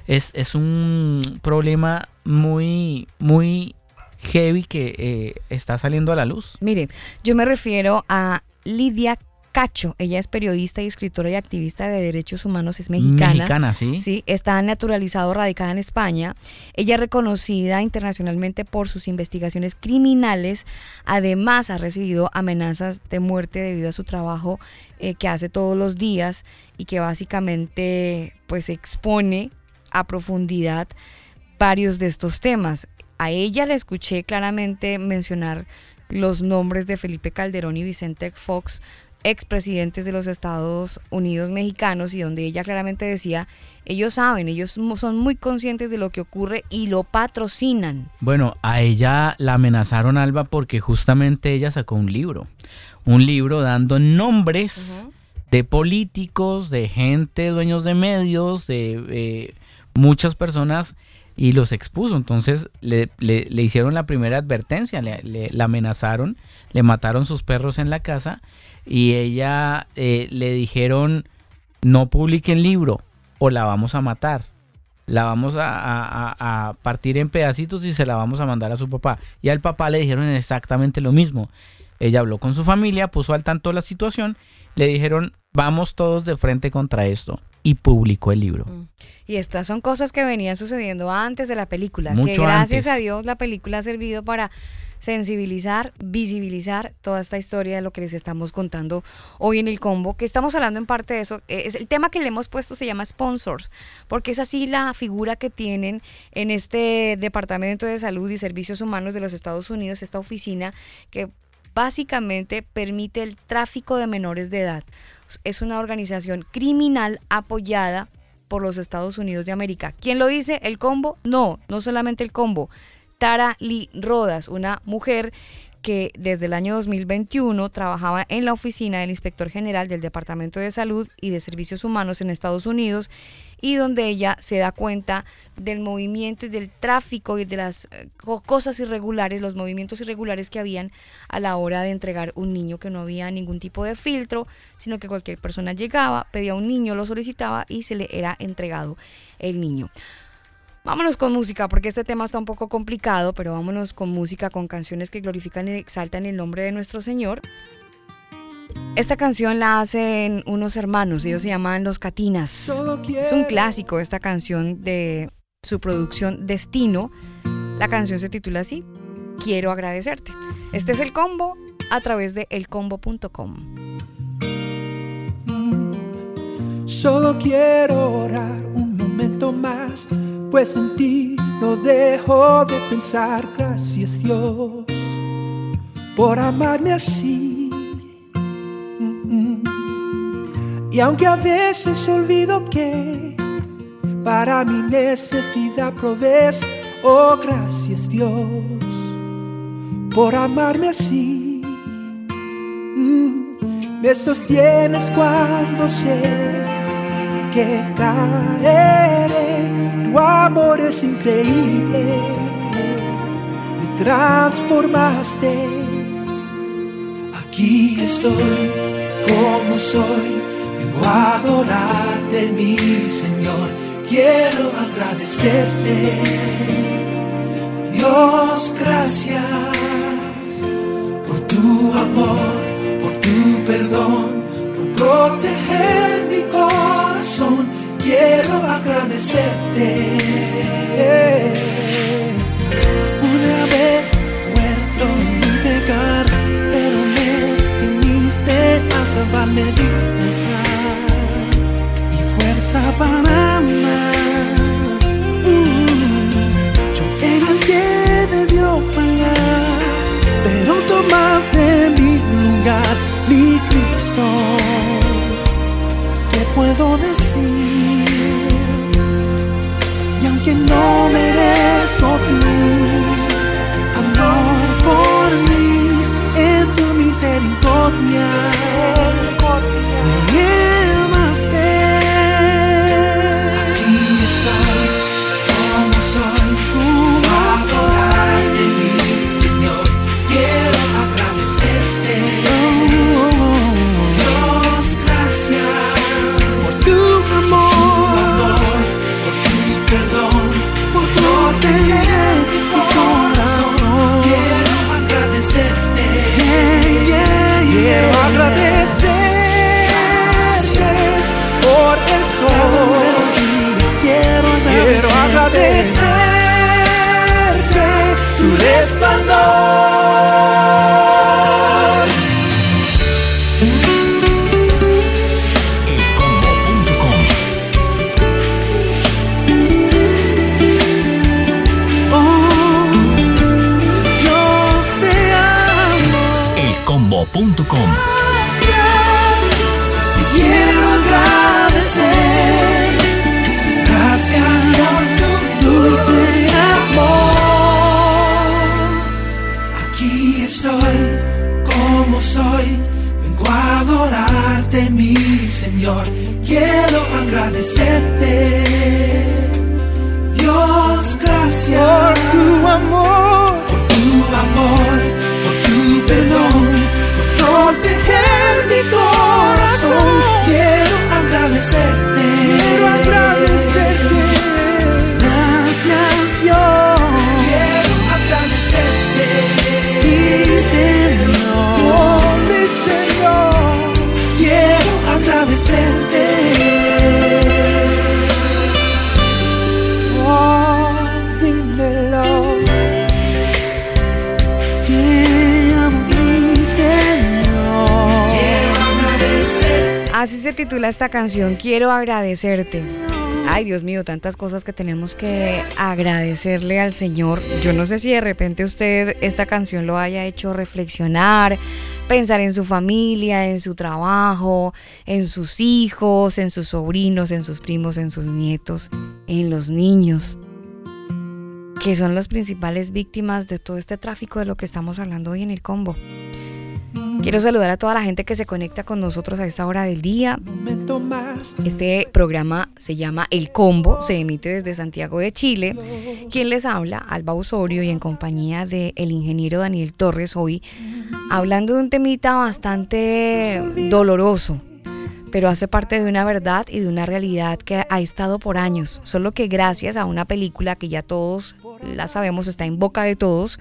es, es un problema muy, muy heavy que eh, está saliendo a la luz. Mire, yo me refiero a Lidia Cacho. Ella es periodista y escritora y activista de derechos humanos, es mexicana. Mexicana, sí. Sí, está naturalizado, radicada en España. Ella es reconocida internacionalmente por sus investigaciones criminales. Además, ha recibido amenazas de muerte debido a su trabajo eh, que hace todos los días y que básicamente pues expone a profundidad varios de estos temas. A ella le escuché claramente mencionar los nombres de Felipe Calderón y Vicente Fox, expresidentes de los Estados Unidos mexicanos, y donde ella claramente decía, ellos saben, ellos son muy conscientes de lo que ocurre y lo patrocinan. Bueno, a ella la amenazaron, Alba, porque justamente ella sacó un libro, un libro dando nombres de políticos, de gente, dueños de medios, de eh, muchas personas y los expuso. Entonces le, hicieron la primera advertencia, le, amenazaron, le mataron sus perros en la casa y ella eh, le dijeron no publique el libro o la vamos a matar. La vamos a, partir en pedacitos y se la vamos a mandar a su papá. Y al papá le dijeron exactamente lo mismo. Ella habló con su familia, puso al tanto la situación, le dijeron vamos todos de frente contra esto y publicó el libro. Mm. Y estas son cosas que venían sucediendo antes de la película, que gracias a Dios la película ha servido para sensibilizar, visibilizar toda esta historia de lo que les estamos contando hoy en el combo, que estamos hablando en parte de eso. Es, el tema que le hemos puesto se llama sponsors, porque es así la figura que tienen en este Departamento de Salud y Servicios Humanos de los Estados Unidos, esta oficina que básicamente permite el tráfico de menores de edad. Es una organización criminal apoyada por los Estados Unidos de América. ¿Quién lo dice? ¿El combo? No, no solamente el combo. Tara Lee Rodas, una mujer que desde el año 2021 trabajaba en la oficina del inspector general del Departamento de Salud y de Servicios Humanos en Estados Unidos y donde ella se da cuenta del movimiento y del tráfico y de las eh, cosas irregulares, los movimientos irregulares que habían a la hora de entregar un niño, que no había ningún tipo de filtro, sino que cualquier persona llegaba, pedía un niño, lo solicitaba y se le era entregado el niño. Vámonos con música, porque este tema está un poco complicado, pero vámonos con música, con canciones que glorifican y exaltan el nombre de nuestro Señor. Esta canción la hacen unos hermanos, ellos se llaman Los Catinas. Es un clásico esta canción de su producción Destino. La canción se titula así, Quiero agradecerte. Este es el combo a través de elcombo.com. Solo quiero orar un momento más pues en ti no dejo de pensar. Gracias Dios por amarme así. Y aunque a veces olvido que para mi necesidad provees, oh gracias Dios por amarme así. Mm, me sostienes cuando sé que caeré tu amor es increíble, me transformaste. Aquí estoy como soy, vengo a adorarte, mi Señor. Quiero agradecerte, Dios, gracias por tu amor, por tu perdón, por proteger mi corazón quiero agradecerte. A salvarme, diste y fuerza para amar. Mm, yo era el que debió pagar, pero tomaste mi lugar, mi Cristo. ¿Qué puedo decir? que no merezco tu amor por mí en tu misericordia. Quiero agradecerte, canción, Quiero agradecerte. Ay, Dios mío, tantas cosas que tenemos que agradecerle al Señor. Yo no sé si de repente usted esta canción lo haya hecho reflexionar, pensar en su familia, en su trabajo, en sus hijos, en sus sobrinos, en sus primos, en sus nietos, en los niños, que son las principales víctimas de todo este tráfico de lo que estamos hablando hoy en el combo. Quiero saludar a toda la gente que se conecta con nosotros a esta hora del día. Este programa se llama El Combo, se emite desde Santiago de Chile. Quien les habla, Alba Osorio, y en compañía del el ingeniero Daniel Torres, hoy hablando de un temita bastante doloroso, pero hace parte de una verdad y de una realidad que ha estado por años, solo que gracias a una película que ya todos la sabemos, está en boca de todos,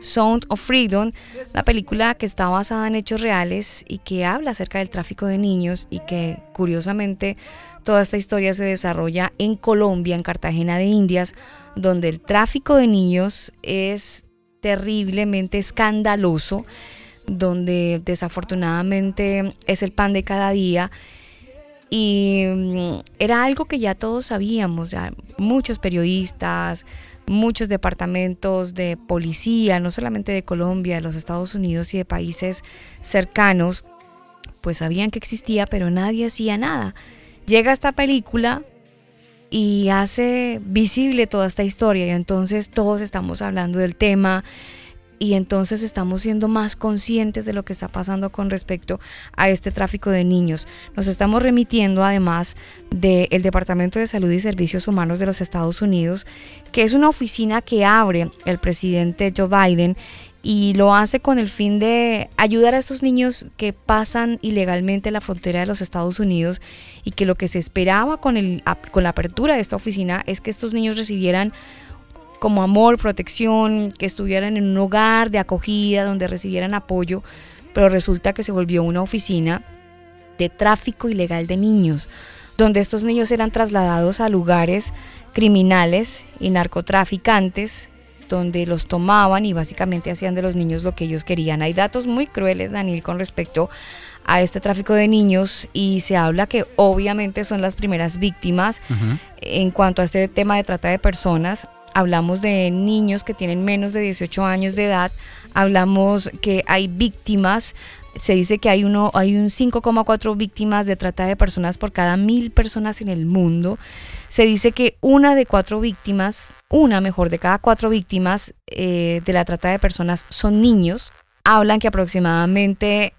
Sound of Freedom, la película que está basada en hechos reales y que habla acerca del tráfico de niños y que curiosamente toda esta historia se desarrolla en Colombia, en Cartagena de Indias, donde el tráfico de niños es terriblemente escandaloso, donde desafortunadamente es el pan de cada día. Y mm, era algo que ya todos sabíamos, muchos periodistas, muchos departamentos de policía, no solamente de Colombia, de los Estados Unidos y de países cercanos, pues sabían que existía, pero nadie hacía nada. Llega esta película y hace visible toda esta historia y entonces todos estamos hablando del tema y entonces estamos siendo más conscientes de lo que está pasando con respecto a este tráfico de niños. Nos estamos remitiendo además del Departamento de Salud y Servicios Humanos de los Estados Unidos, que es una oficina que abre el presidente Joe Biden y lo hace con el fin de ayudar a estos niños que pasan ilegalmente la frontera de los Estados Unidos y que lo que se esperaba con, el, con la apertura de esta oficina es que estos niños recibieran como amor, protección, que estuvieran en un hogar de acogida donde recibieran apoyo, pero resulta que se volvió una oficina de tráfico ilegal de niños, donde estos niños eran trasladados a lugares criminales y narcotraficantes, donde los tomaban y básicamente hacían de los niños lo que ellos querían. Hay datos muy crueles, Daniel, con respecto a este tráfico de niños y se habla que obviamente son las primeras víctimas en cuanto a este tema de trata de personas hablamos de niños que tienen menos de 18 años de edad, hablamos que hay víctimas, se dice que hay, uno, hay un 5,4 víctimas de trata de personas por cada mil personas en el mundo. Se dice que una de cuatro víctimas, una mejor de cada cuatro víctimas eh, de la trata de personas son niños. Hablan que aproximadamente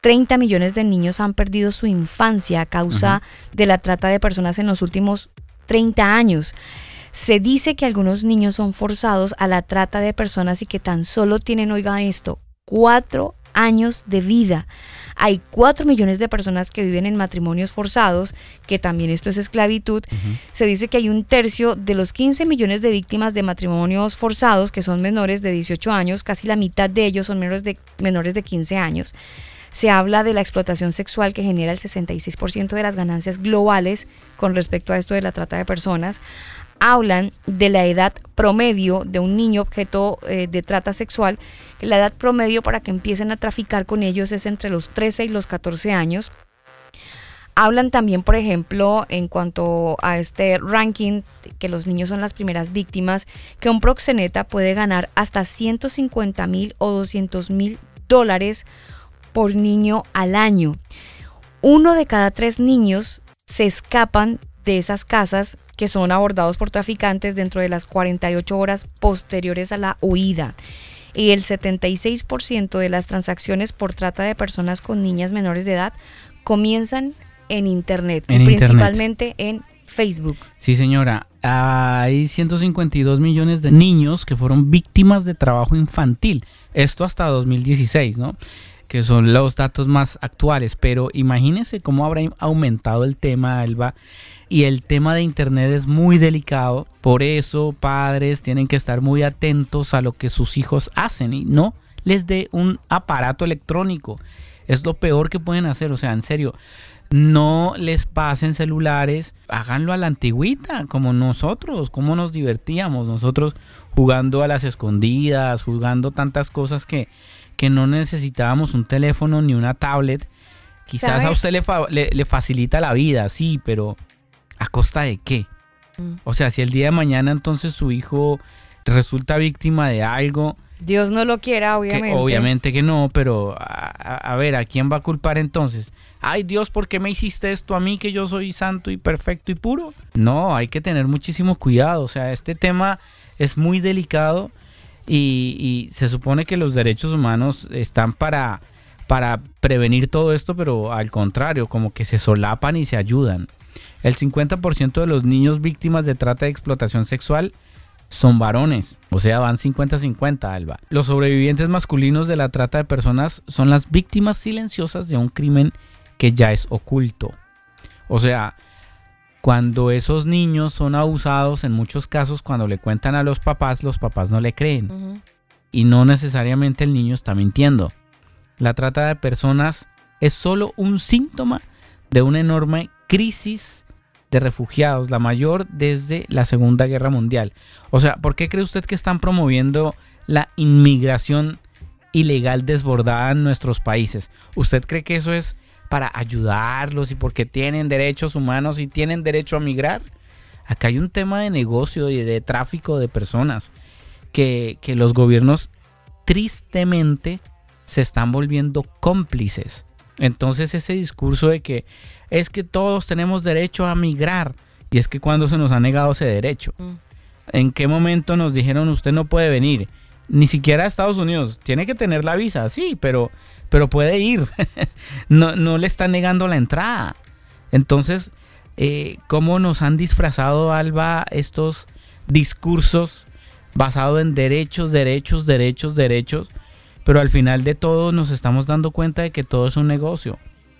30 millones de niños han perdido su infancia a causa de la trata de personas en los últimos 30 años. Se dice que algunos niños son forzados a la trata de personas y que tan solo tienen, oigan esto, cuatro años de vida. Hay cuatro millones de personas que viven en matrimonios forzados, que también esto es esclavitud. Se dice que hay un tercio de los 15 millones de víctimas de matrimonios forzados, que son menores de 18 años, casi la mitad de ellos son menores de, menores de 15 años. Se habla de la explotación sexual que genera el 66% de las ganancias globales con respecto a esto de la trata de personas hablan de la edad promedio de un niño objeto eh, de trata sexual, la edad promedio para que empiecen a traficar con ellos es entre los 13 y los 14 años. Hablan también, por ejemplo, en cuanto a este ranking, que los niños son las primeras víctimas, que un proxeneta puede ganar hasta 150 mil o 200 mil dólares por niño al año. Uno de cada tres niños se escapan de esas casas que son abordados por traficantes dentro de las 48 horas posteriores a la huida. Y el 76% de las transacciones por trata de personas con niñas menores de edad comienzan en Internet, principalmente en Facebook. Sí, señora. Hay 152 millones de niños que fueron víctimas de trabajo infantil. Esto hasta 2016, ¿no? Que son los datos más actuales. Pero imagínense cómo habrá aumentado el tema, Alba, y el tema de internet es muy delicado, por eso padres tienen que estar muy atentos a lo que sus hijos hacen y no les dé un aparato electrónico. Es lo peor que pueden hacer, o sea, en serio, no les pasen celulares, háganlo a la antigüita, como nosotros, como nos divertíamos, nosotros jugando a las escondidas, jugando tantas cosas que, que no necesitábamos un teléfono ni una tablet. Quizás a usted le, le, facilita la vida, sí, pero ¿a costa de qué? Mm. O sea, si el día de mañana entonces su hijo resulta víctima de algo... Dios no lo quiera, obviamente. obviamente que no, pero a, ver, ¿a quién va a culpar entonces? Ay Dios, ¿por qué me hiciste esto a mí que yo soy santo y perfecto y puro? No, hay que tener muchísimo cuidado. O sea, este tema es muy delicado y se supone que los derechos humanos están para para prevenir todo esto, pero al contrario, como que se solapan y se ayudan. El 50% de los niños víctimas de trata de explotación sexual son varones, o sea, van 50-50, Alba. Los sobrevivientes masculinos de la trata de personas son las víctimas silenciosas de un crimen que ya es oculto. O sea, cuando esos niños son abusados, en muchos casos, cuando le cuentan a los papás, los papás no le creen. Y no necesariamente el niño está mintiendo. La trata de personas es solo un síntoma de una enorme crisis de refugiados, la mayor desde la Segunda Guerra Mundial. O sea, ¿por qué cree usted que están promoviendo la inmigración ilegal desbordada en nuestros países? ¿Usted cree que eso es para ayudarlos y porque tienen derechos humanos y tienen derecho a migrar? Acá hay un tema de negocio y de tráfico de personas que, que los gobiernos tristemente se están volviendo cómplices. Entonces ese discurso de que es que todos tenemos derecho a migrar y es que cuando se nos ha negado ese derecho. Mm. ¿En qué momento nos dijeron usted no puede venir? Ni siquiera a Estados Unidos. Tiene que tener la visa, sí, pero, pero puede ir. no, no, le están negando la entrada. Entonces, eh, ¿cómo nos han disfrazado, Alba, estos discursos basados en derechos, derechos, derechos, derechos? Pero al final de todo nos estamos dando cuenta de que todo es un negocio.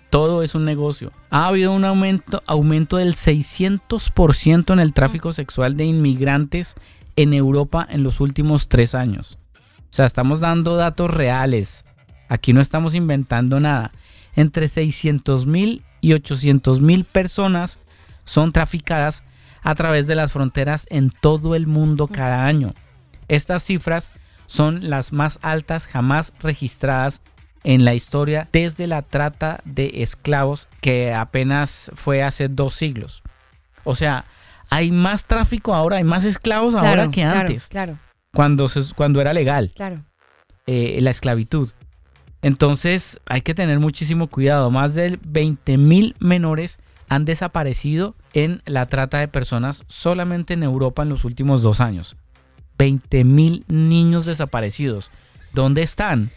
Todo es un negocio. Ha habido un aumento, aumento del 600% en el tráfico sexual de inmigrantes en Europa en los últimos tres años. O sea, estamos dando datos reales. Aquí no estamos inventando nada. Entre 600 mil y 800 mil personas son traficadas a través de las fronteras en todo el mundo cada año. Estas cifras son las más altas jamás registradas en la historia desde la trata de esclavos que apenas fue hace dos siglos. O sea, hay más tráfico ahora, hay más esclavos ahora que antes. Claro. Cuando, cuando era legal. Claro. Eh, la esclavitud. Entonces hay que tener muchísimo cuidado. Más de 20 mil menores han desaparecido en la trata de personas solamente en Europa en los últimos dos años. 20 mil niños desaparecidos. ¿Dónde están?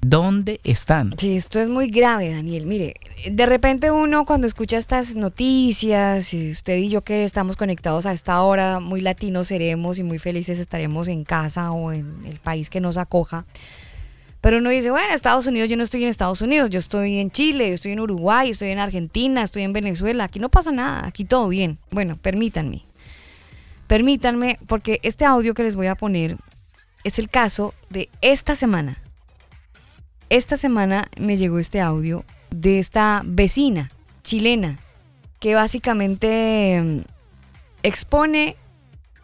¿Dónde están? Sí, esto es muy grave, Daniel. Mire, de repente uno cuando escucha estas noticias, usted y yo que estamos conectados a esta hora, muy latinos seremos y muy felices estaremos en casa o en el país que nos acoja. Pero uno dice, bueno, Estados Unidos, yo no estoy en Estados Unidos, yo estoy en Chile, yo estoy en Uruguay, estoy en Argentina, estoy en Venezuela, aquí no pasa nada, aquí todo bien. Bueno, permítanme. Permítanme, porque este audio que les voy a poner es el caso de esta semana. Esta semana me llegó este audio de esta vecina chilena que básicamente mm, expone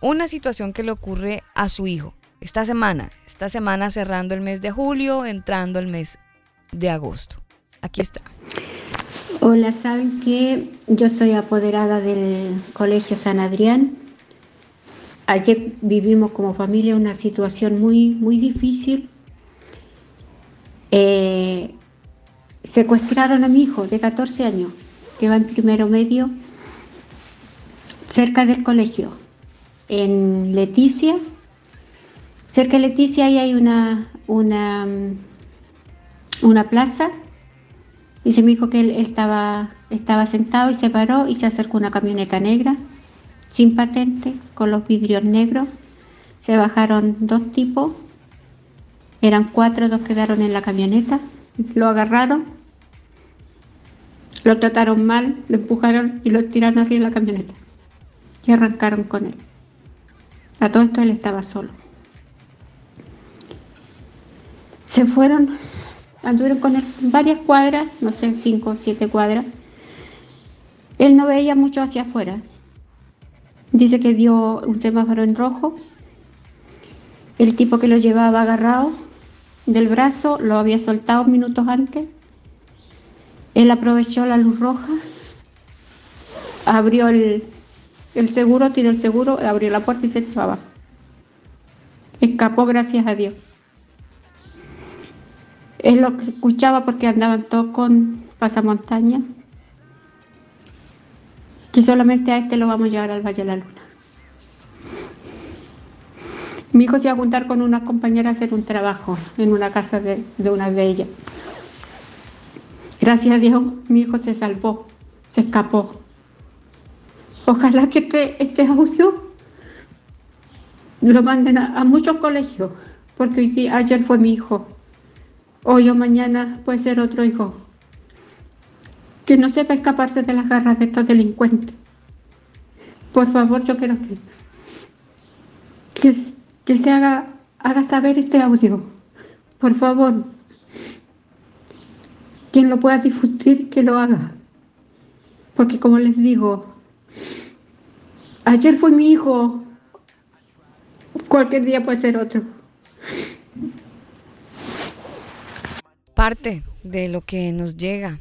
una situación que le ocurre a su hijo esta semana, esta semana cerrando el mes de julio, entrando el mes de agosto. Aquí está. Hola, saben que yo soy apoderada del Colegio San Adrián Ayer vivimos como familia una situación muy, muy difícil. Eh, secuestraron a mi hijo de 14 años, que va en primero medio, cerca del colegio, en Leticia. Cerca de Leticia ahí hay una, una, una plaza. Dice mi hijo que él estaba, estaba sentado y se paró y se acercó una camioneta negra sin patente, con los vidrios negros. Se bajaron dos tipos, eran cuatro, dos quedaron en la camioneta, lo agarraron, lo trataron mal, lo empujaron y lo tiraron arriba de la camioneta y arrancaron con él. A todo esto él estaba solo. Se fueron, anduvieron con él varias cuadras, no sé, cinco o siete cuadras. Él no veía mucho hacia afuera, Dice que dio un semáforo en rojo. El tipo que lo llevaba agarrado del brazo lo había soltado minutos antes. Él aprovechó la luz roja, abrió el, el seguro, tiró el seguro, abrió la puerta y se echó Escapó gracias a Dios. Él lo que escuchaba porque andaban todos con pasamontaña, que solamente a este lo vamos a llevar al Valle de la Luna. Mi hijo se iba a juntar con una compañera a hacer un trabajo en una casa de, una de ellas. Gracias a Dios, mi hijo se salvó, se escapó. Ojalá que este, este audio lo manden a, muchos colegios, porque hoy ayer fue mi hijo, hoy o mañana puede ser otro hijo, que no sepa escaparse de las garras de estos delincuentes. Por favor, yo quiero que, que que se haga, haga saber este audio. Por favor, quien lo pueda difundir, que lo haga. Porque como les digo, ayer fue mi hijo, cualquier día puede ser otro. Parte de lo que nos llega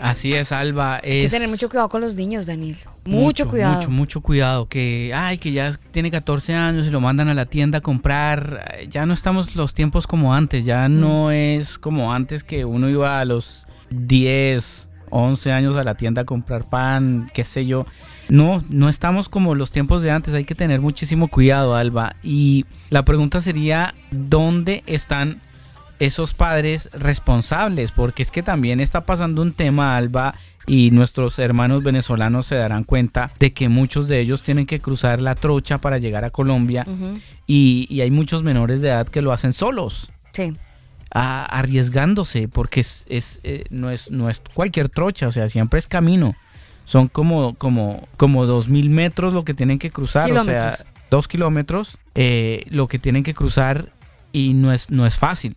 Así es, Alba. Hay que tener mucho cuidado con los niños, Daniel. Mucho, cuidado. Mucho, mucho cuidado. Que, ay, que ya tiene 14 años y lo mandan a la tienda a comprar. Ya no estamos los tiempos como antes. Ya mm. no es como antes que uno iba a los 10, 11 años a la tienda a comprar pan, qué sé yo. No, no estamos como los tiempos de antes. Hay que tener muchísimo cuidado, Alba. Y la pregunta sería, ¿dónde están esos padres responsables, porque es que también está pasando un tema, Alba, y nuestros hermanos venezolanos se darán cuenta de que muchos de ellos tienen que cruzar la trocha para llegar a Colombia y, hay muchos menores de edad que lo hacen solos. Sí. arriesgándose, porque es, eh, no, es, no es cualquier trocha, o sea, siempre es camino. Son como, como, como dos mil metros lo que tienen que cruzar, o sea, dos kilómetros eh, lo que tienen que cruzar y no es, no es fácil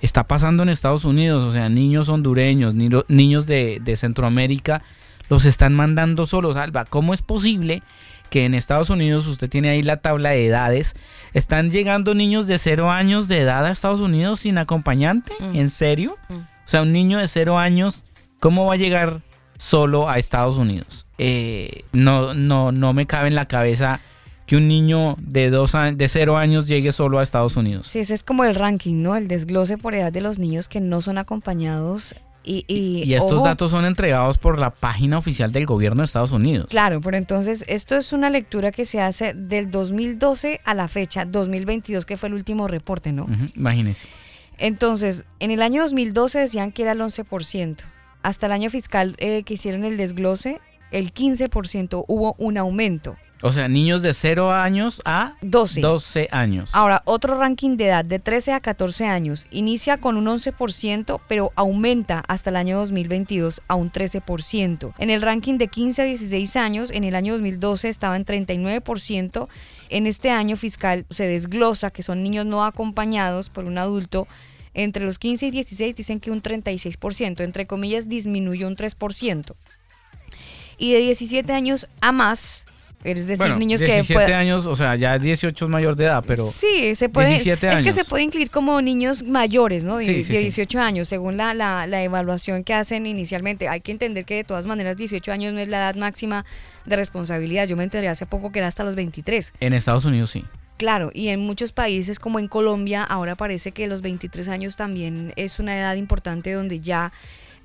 está pasando en Estados Unidos, o sea, niños hondureños, niños de, Centroamérica, los están mandando solos. Alba, ¿cómo es posible que en Estados Unidos usted tiene ahí la tabla de edades? ¿Están llegando niños de 0 años de edad a Estados Unidos sin acompañante? Mm. ¿En serio? Mm. O sea, un niño de 0 años, ¿cómo va a llegar solo a Estados Unidos? Eh, no, no, no me cabe en la cabeza que un niño de dos de cero años llegue solo a Estados Unidos. Sí, ese es como el ranking, ¿no? El desglose por edad de los niños que no son acompañados. Y, y, estos datos son entregados por la página oficial del gobierno de Estados Unidos. Claro, pero entonces esto es una lectura que se hace del 2012 a la fecha, 2022, que fue el último reporte, ¿no? imagínese. Entonces, en el año 2012 decían que era el 11%. Hasta el año fiscal eh, que hicieron el desglose, el 15% hubo un aumento. O sea, niños de 0 años a 12. 12 años. Ahora, otro ranking de edad de 13 a 14 años inicia con un 11%, pero aumenta hasta el año 2022 a un 13%. En el ranking de 15 a 16 años, en el año 2012 estaba en 39%. En este año fiscal se desglosa que son niños no acompañados por un adulto. Entre los 15 y 16 dicen que un 36%, entre comillas disminuyó un 3%. Y de 17 años a más es decir, niños 17 que años, o sea, ya 18 es mayor de edad, pero Sí, se puede 17 es que se puede incluir como niños mayores, ¿no? De, 18 años, según la, la, evaluación que hacen inicialmente. Hay que entender que de todas maneras 18 años no es la edad máxima de responsabilidad. Yo me enteré hace poco que era hasta los 23. En Estados Unidos sí. Claro, y en muchos países como en Colombia, ahora parece que los 23 años también es una edad importante donde ya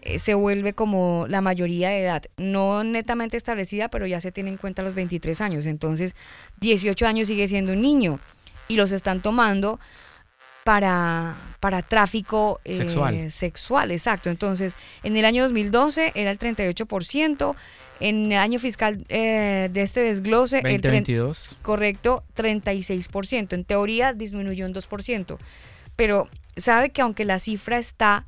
eh, se vuelve como la mayoría de edad, no netamente establecida, pero ya se tiene en cuenta los 23 años. Entonces, 18 años sigue siendo un niño y los están tomando para, para tráfico eh, sexual. sexual. Exacto. Entonces, en el año 2012 era el 38%. En el año fiscal eh, de este desglose, 2022. el correcto, 36%. En teoría disminuyó un 2%. Pero sabe que aunque la cifra está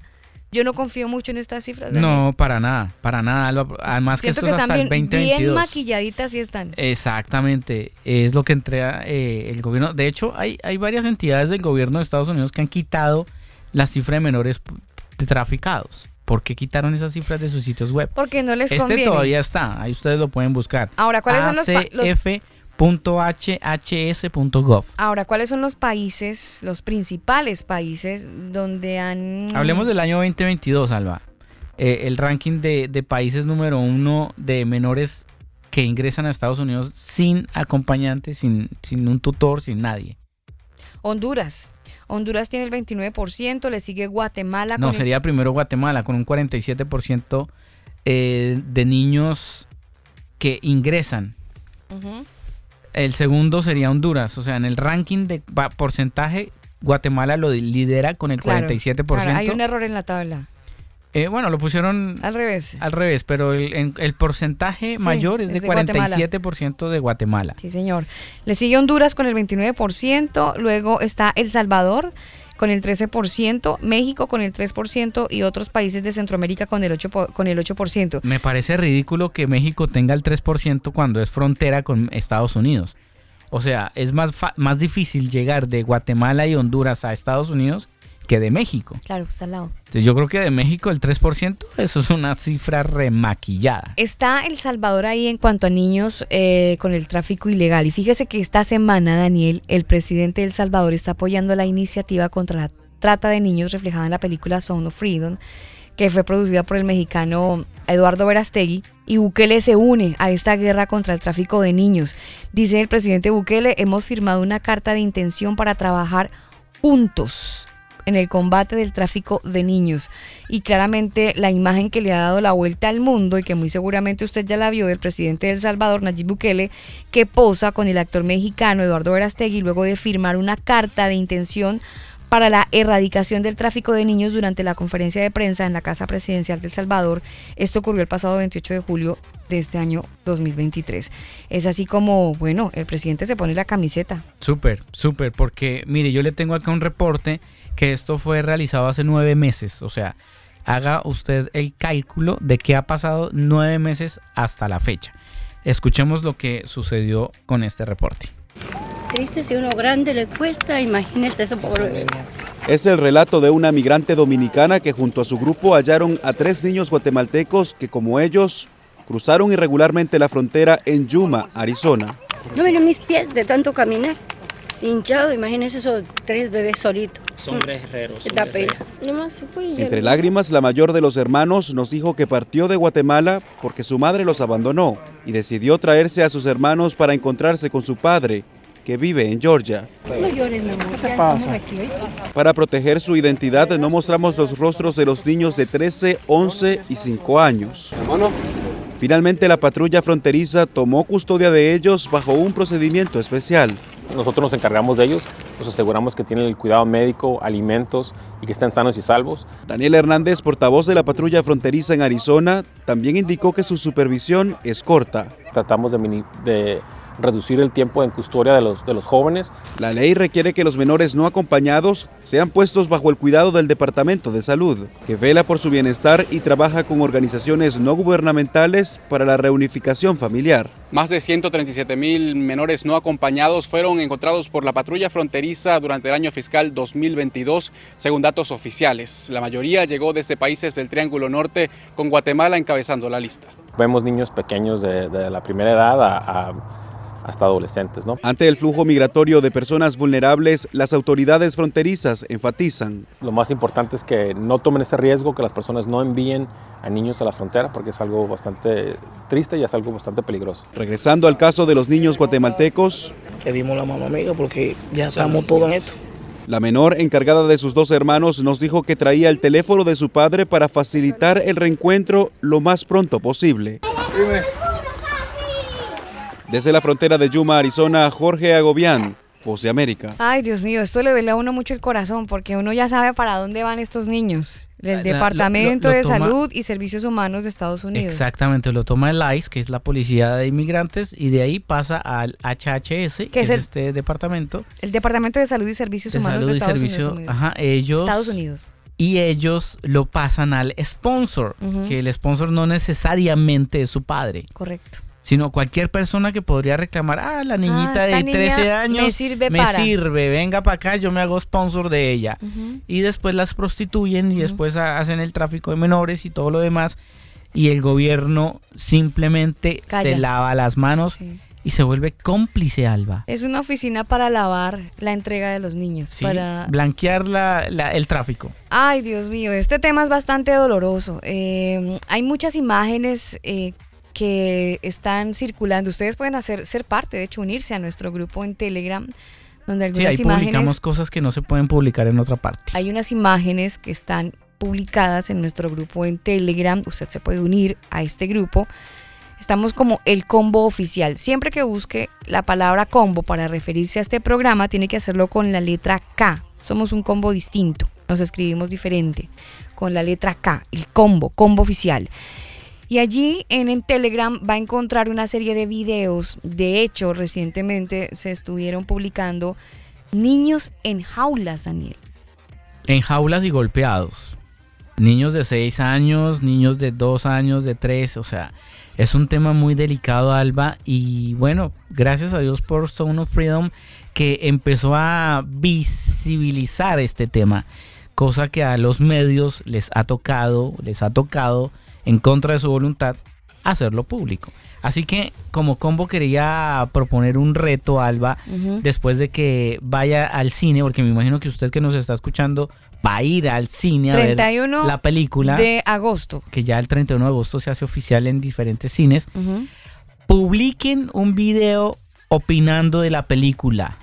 yo no confío mucho en estas cifras. No, para nada, para nada. Además que esto es hasta el 2022. Bien maquilladitas y están. Exactamente, es lo que entrega eh, el gobierno. De hecho, hay, hay varias entidades del gobierno de Estados Unidos que han quitado la cifra de menores de traficados. ¿Por qué quitaron esas cifras de sus sitios web? Porque no les conviene. Este todavía está, ahí ustedes lo pueden buscar. Ahora, ¿cuáles son los, los .hhs.gov. Ahora, ¿cuáles son los países, los principales países donde han... Hablemos del año 2022, Alba. eh, el ranking de, de países número uno de menores que ingresan a Estados Unidos sin acompañante, sin, sin un tutor, sin nadie. Honduras. Honduras tiene el 29%, le sigue Guatemala. No, con el- sería primero Guatemala con un 47% eh, de niños que ingresan. Ujú. El segundo sería Honduras. O sea, en el ranking de porcentaje, Guatemala lo lidera con el Claro, 47%. claro, hay un error en la tabla. Eh, bueno, lo pusieron Al revés. al revés, pero el, en- el porcentaje Sí, mayor es es de de Guatemala. 47% de Guatemala. Sí, señor. Le sigue Honduras con el 29%, luego está El Salvador con el 13%, México con el 3% y otros países de Centroamérica con el 8%. po- Con el 8%. Me parece ridículo que México tenga el 3% cuando es frontera con Estados Unidos. O sea, es más, más difícil llegar de Guatemala y Honduras a Estados Unidos que de México. Claro, está al lado. Entonces, yo creo que de México el 3%, eso es una cifra remaquillada. Está El Salvador ahí en cuanto a niños eh, con el tráfico ilegal. Y fíjese que esta semana, Daniel, el presidente de El Salvador está apoyando la iniciativa contra la trata de niños reflejada en la película Sound of Freedom, que fue producida por el mexicano Eduardo Verastegui. Y Bukele se une a esta guerra contra el tráfico de niños. Dice el presidente Bukele, hemos firmado una carta de intención para trabajar juntos en el combate del tráfico de niños. Y claramente la imagen que le ha dado la vuelta al mundo y que muy seguramente usted ya la vio del presidente de El Salvador, Nayib Bukele, que posa con el actor mexicano Eduardo Verastegui luego de firmar una carta de intención para la erradicación del tráfico de niños durante la conferencia de prensa en la Casa Presidencial de El Salvador. Esto ocurrió el pasado 28 de julio de este año 2023. Es así como, bueno, el presidente se pone la camiseta. Súper, súper, porque mire, yo le tengo acá un reporte que esto fue realizado hace nueve meses. O sea, haga usted el cálculo de qué ha pasado nueve meses hasta la fecha. Escuchemos lo que sucedió con este reporte. Triste, si uno grande le cuesta, imagínese eso pobre. Es el relato de una migrante dominicana que junto a su grupo hallaron a tres niños guatemaltecos que como ellos cruzaron irregularmente la frontera en Yuma, Arizona. No miren mis pies de tanto caminar. Hinchado, imagínese esos tres bebés solitos. Son guerreros. Da pena. Nomás Entre lágrimas, la mayor de los hermanos nos dijo que partió de Guatemala porque su madre los abandonó y decidió traerse a sus hermanos para encontrarse con su padre, que vive en Georgia. No llores, mi amor. aquí, ¿oíste? Para proteger su identidad no mostramos los rostros de los niños de 13, 11 y 5 años. Finalmente la patrulla fronteriza tomó custodia de ellos bajo un procedimiento especial. Nosotros nos encargamos de ellos, nos aseguramos que tienen el cuidado médico, alimentos y que estén sanos y salvos. Daniel Hernández, portavoz de la patrulla fronteriza en Arizona, también indicó que su supervisión es corta. Tratamos de, mini- de reducir el tiempo en custodia de los, de los jóvenes. La ley requiere que los menores no acompañados sean puestos bajo el cuidado del Departamento de Salud, que vela por su bienestar y trabaja con organizaciones no gubernamentales para la reunificación familiar. Más de 137 mil menores no acompañados fueron encontrados por la patrulla fronteriza durante el año fiscal 2022, según datos oficiales. La mayoría llegó desde países del Triángulo Norte, con Guatemala encabezando la lista. Vemos niños pequeños de, de la primera edad a- a- hasta adolescentes. ¿no? Ante el flujo migratorio de personas vulnerables, las autoridades fronterizas enfatizan. Lo más importante es que no tomen ese riesgo, que las personas no envíen a niños a la frontera, porque es algo bastante triste y es algo bastante peligroso. Regresando al caso de los niños guatemaltecos, Le dimos la mano amiga porque ya estamos todos en esto. la menor encargada de sus dos hermanos nos dijo que traía el teléfono de su padre para facilitar el reencuentro lo más pronto posible. Desde la frontera de Yuma, Arizona, Jorge Agobián, Voz de América. Ay, Dios mío, esto le duele a uno mucho el corazón porque uno ya sabe para dónde van estos niños. El la- Departamento lo- lo de toma- Salud y Servicios Humanos de Estados Unidos. Exactamente, lo toma el ICE, que es la Policía de Inmigrantes, y de ahí pasa al HHS, que es es, el- este departamento El Departamento de Salud y Servicios de Humanos Salud de y Estados Servicio. Unidos. Ajá, ellos. Estados Unidos. Y ellos lo pasan al sponsor, que el sponsor no necesariamente es su padre, Correcto. Sino cualquier persona que podría reclamar, ah, la niñita esta de niña 13 años me sirve para". sirve, venga para acá, yo me hago sponsor de ella. Y después las prostituyen y después ha- hacen el tráfico de menores y todo lo demás. Y el gobierno simplemente Calla. se lava las manos Sí. y se vuelve cómplice Alba. Es una oficina para lavar la entrega de los niños. para blanquear la, el tráfico. Ay, Dios mío, este tema es bastante doloroso. Eh, hay muchas imágenes eh, que están circulando. Ustedes pueden hacer ser parte, de hecho, unirse a nuestro grupo en Telegram. Donde algunas sí, ahí publicamos cosas que no se pueden publicar en otra parte. Hay unas imágenes que están publicadas en nuestro grupo en Telegram. Usted se puede unir a este grupo Estamos como el combo oficial. Siempre que busque la palabra combo para referirse a este programa, tiene que hacerlo con la letra K. Somos un combo distinto, nos escribimos diferente, con la letra K, el combo, combo oficial. Y allí en, en, Telegram va a encontrar una serie de videos. De hecho, recientemente se estuvieron publicando niños en jaulas, Daniel. En jaulas y golpeados. Niños de 6 años, niños de 2 años, de 3, o sea, es un tema muy delicado, Alba, y bueno, gracias a Dios por Zone of Freedom que empezó a visibilizar este tema, cosa que a los medios les ha tocado, les ha tocado en contra de su voluntad hacerlo público. Así que como combo quería proponer un reto, Alba, después de que vaya al cine, porque me imagino que usted que nos está escuchando va a ir al cine a ver la película. De agosto. Que ya el 31 de agosto se hace oficial en diferentes cines. Publiquen un video opinando de la película.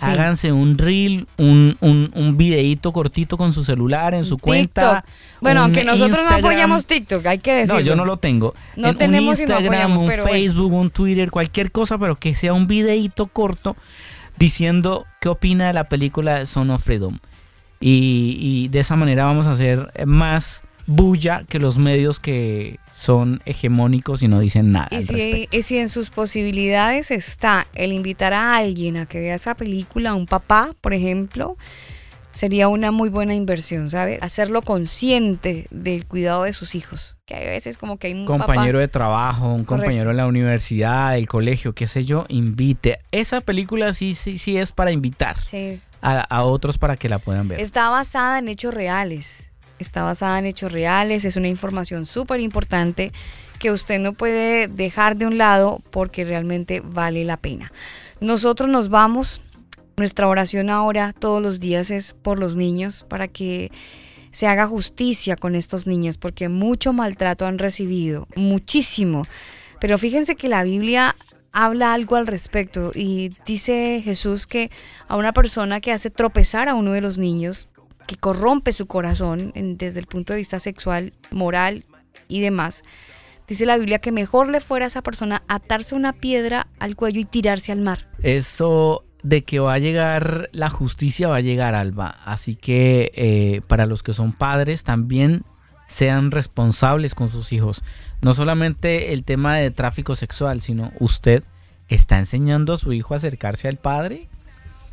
Háganse un reel, un, un, videíto cortito con su celular en su cuenta. Bueno, aunque nosotros no apoyamos TikTok, hay que decirlo. No, yo no lo tengo. No tenemos un Instagram, un Facebook, un Twitter, cualquier cosa, pero que sea un videíto corto diciendo qué opina de la película Son of Freedom. Y, de esa manera vamos a hacer más bulla que los medios que son hegemónicos y no dicen nada. Y, si, y si en sus posibilidades está el invitar a alguien a que vea esa película, un papá, por ejemplo, sería una muy buena inversión, ¿sabes? Hacerlo consciente del cuidado de sus hijos. Que hay veces como que hay un compañero de trabajo, un compañero en la universidad, el colegio, qué sé yo, invite. Esa película sí, sí, sí es para invitar. Sí a, otros para que la puedan ver. Está basada en hechos reales. Está basada en hechos reales. Es una información súper importante que usted no puede dejar de un lado porque realmente vale la pena. Nosotros nos vamos. Nuestra oración ahora todos los días es por los niños para que se haga justicia con estos niños porque mucho maltrato han recibido, muchísimo. Pero fíjense que la Biblia habla algo al respecto y dice Jesús que a una persona que hace tropezar a uno de los niños, que corrompe su corazón desde el punto de vista sexual, moral y demás, dice la Biblia que mejor le fuera a esa persona atarse una piedra al cuello y tirarse al mar. Eso de que va a llegar la justicia va a llegar, Alba. Así que eh, para los que son padres también sean responsables con sus hijos no solamente el tema de tráfico sexual, sino usted está enseñando a su hijo a acercarse al Padre.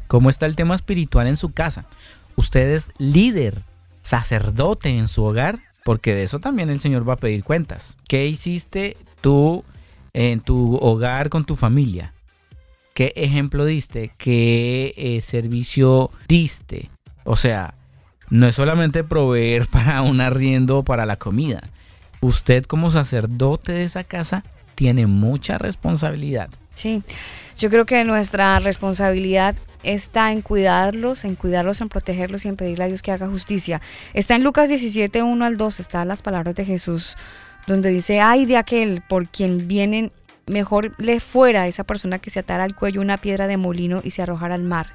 ¿Cómo está el tema espiritual en su casa? Usted es líder, sacerdote en su hogar, porque de eso también el Señor va a pedir cuentas. ¿Qué hiciste tú en tu hogar con tu familia? ¿Qué ejemplo diste? ¿Qué eh, servicio diste? O sea, no es solamente proveer para un arriendo o para la comida, usted como sacerdote de esa casa tiene mucha responsabilidad. Sí, yo creo que nuestra responsabilidad está en cuidarlos, en cuidarlos, en protegerlos y en pedirle a Dios que haga justicia. Está en Lucas 17, 1 al 2, están las palabras de Jesús, donde dice, ay de aquel por quien vienen, mejor le fuera a esa persona que se atara al cuello una piedra de molino y se arrojara al mar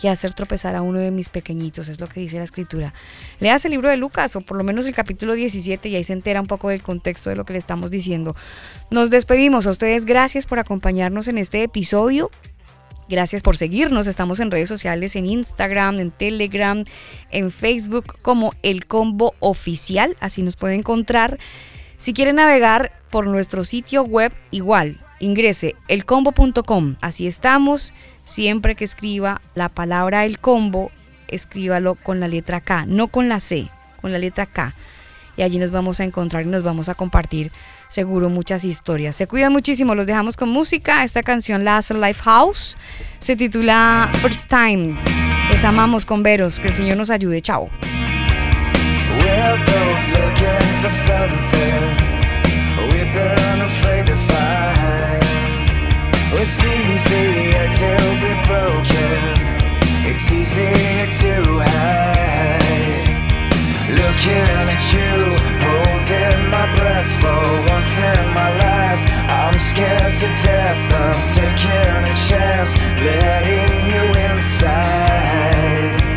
que hacer tropezar a uno de mis pequeñitos, es lo que dice la escritura. Leas el libro de Lucas o por lo menos el capítulo 17 y ahí se entera un poco del contexto de lo que le estamos diciendo. Nos despedimos a ustedes, gracias por acompañarnos en este episodio. Gracias por seguirnos. Estamos en redes sociales, en Instagram, en Telegram, en Facebook como El Combo Oficial. Así nos puede encontrar. Si quieren navegar por nuestro sitio web, igual, ingrese elcombo.com. Así estamos. Siempre que escriba la palabra el combo, escríbalo con la letra K, no con la C, con la letra K. Y allí nos vamos a encontrar y nos vamos a compartir seguro muchas historias. Se cuidan muchísimo, los dejamos con música. Esta canción la hace Lifehouse, se titula First Time. Les amamos con veros, que el Señor nos ayude. Chao. It's easier to be broken. It's easier to hide. looking at you, holding my breath for once in my life. I'm scared to death, I'm taking a chance, letting you inside.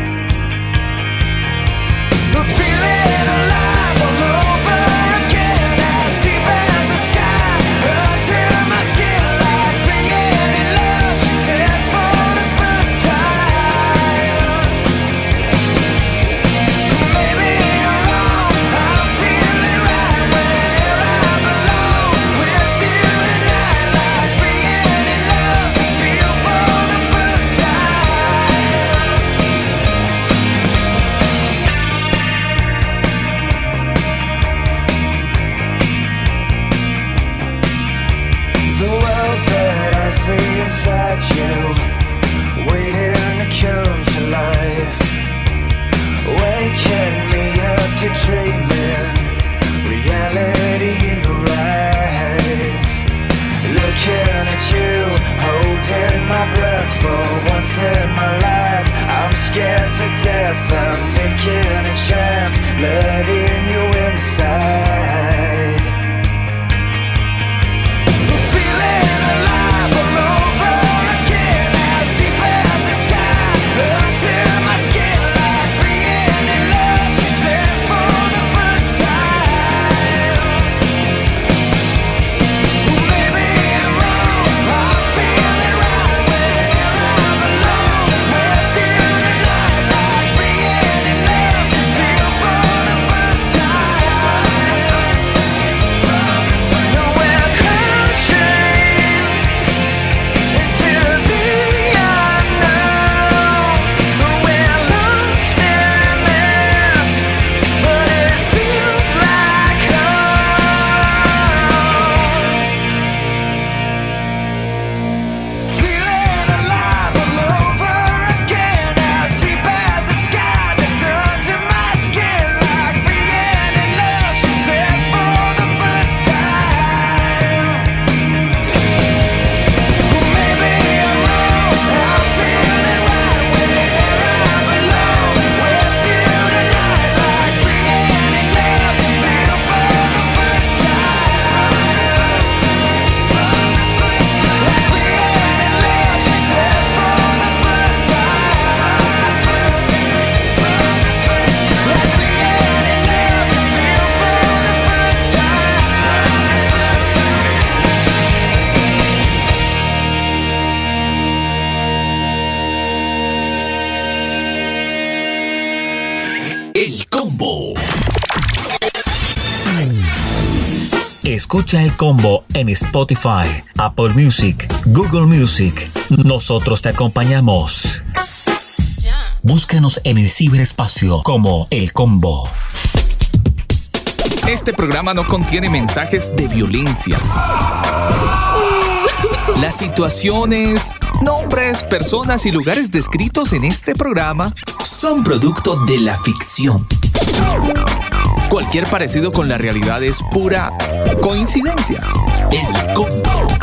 In my life. I'm scared to death, I'm taking a chance. Letting you inside. Escucha el combo en Spotify, Apple Music, Google Music. Nosotros te acompañamos. Búscanos en el ciberespacio como El Combo. Este programa no contiene mensajes de violencia. Las situaciones, nombres, personas y lugares descritos en este programa son producto de la ficción. Cualquier parecido con la realidad es pura Coincidencia en la.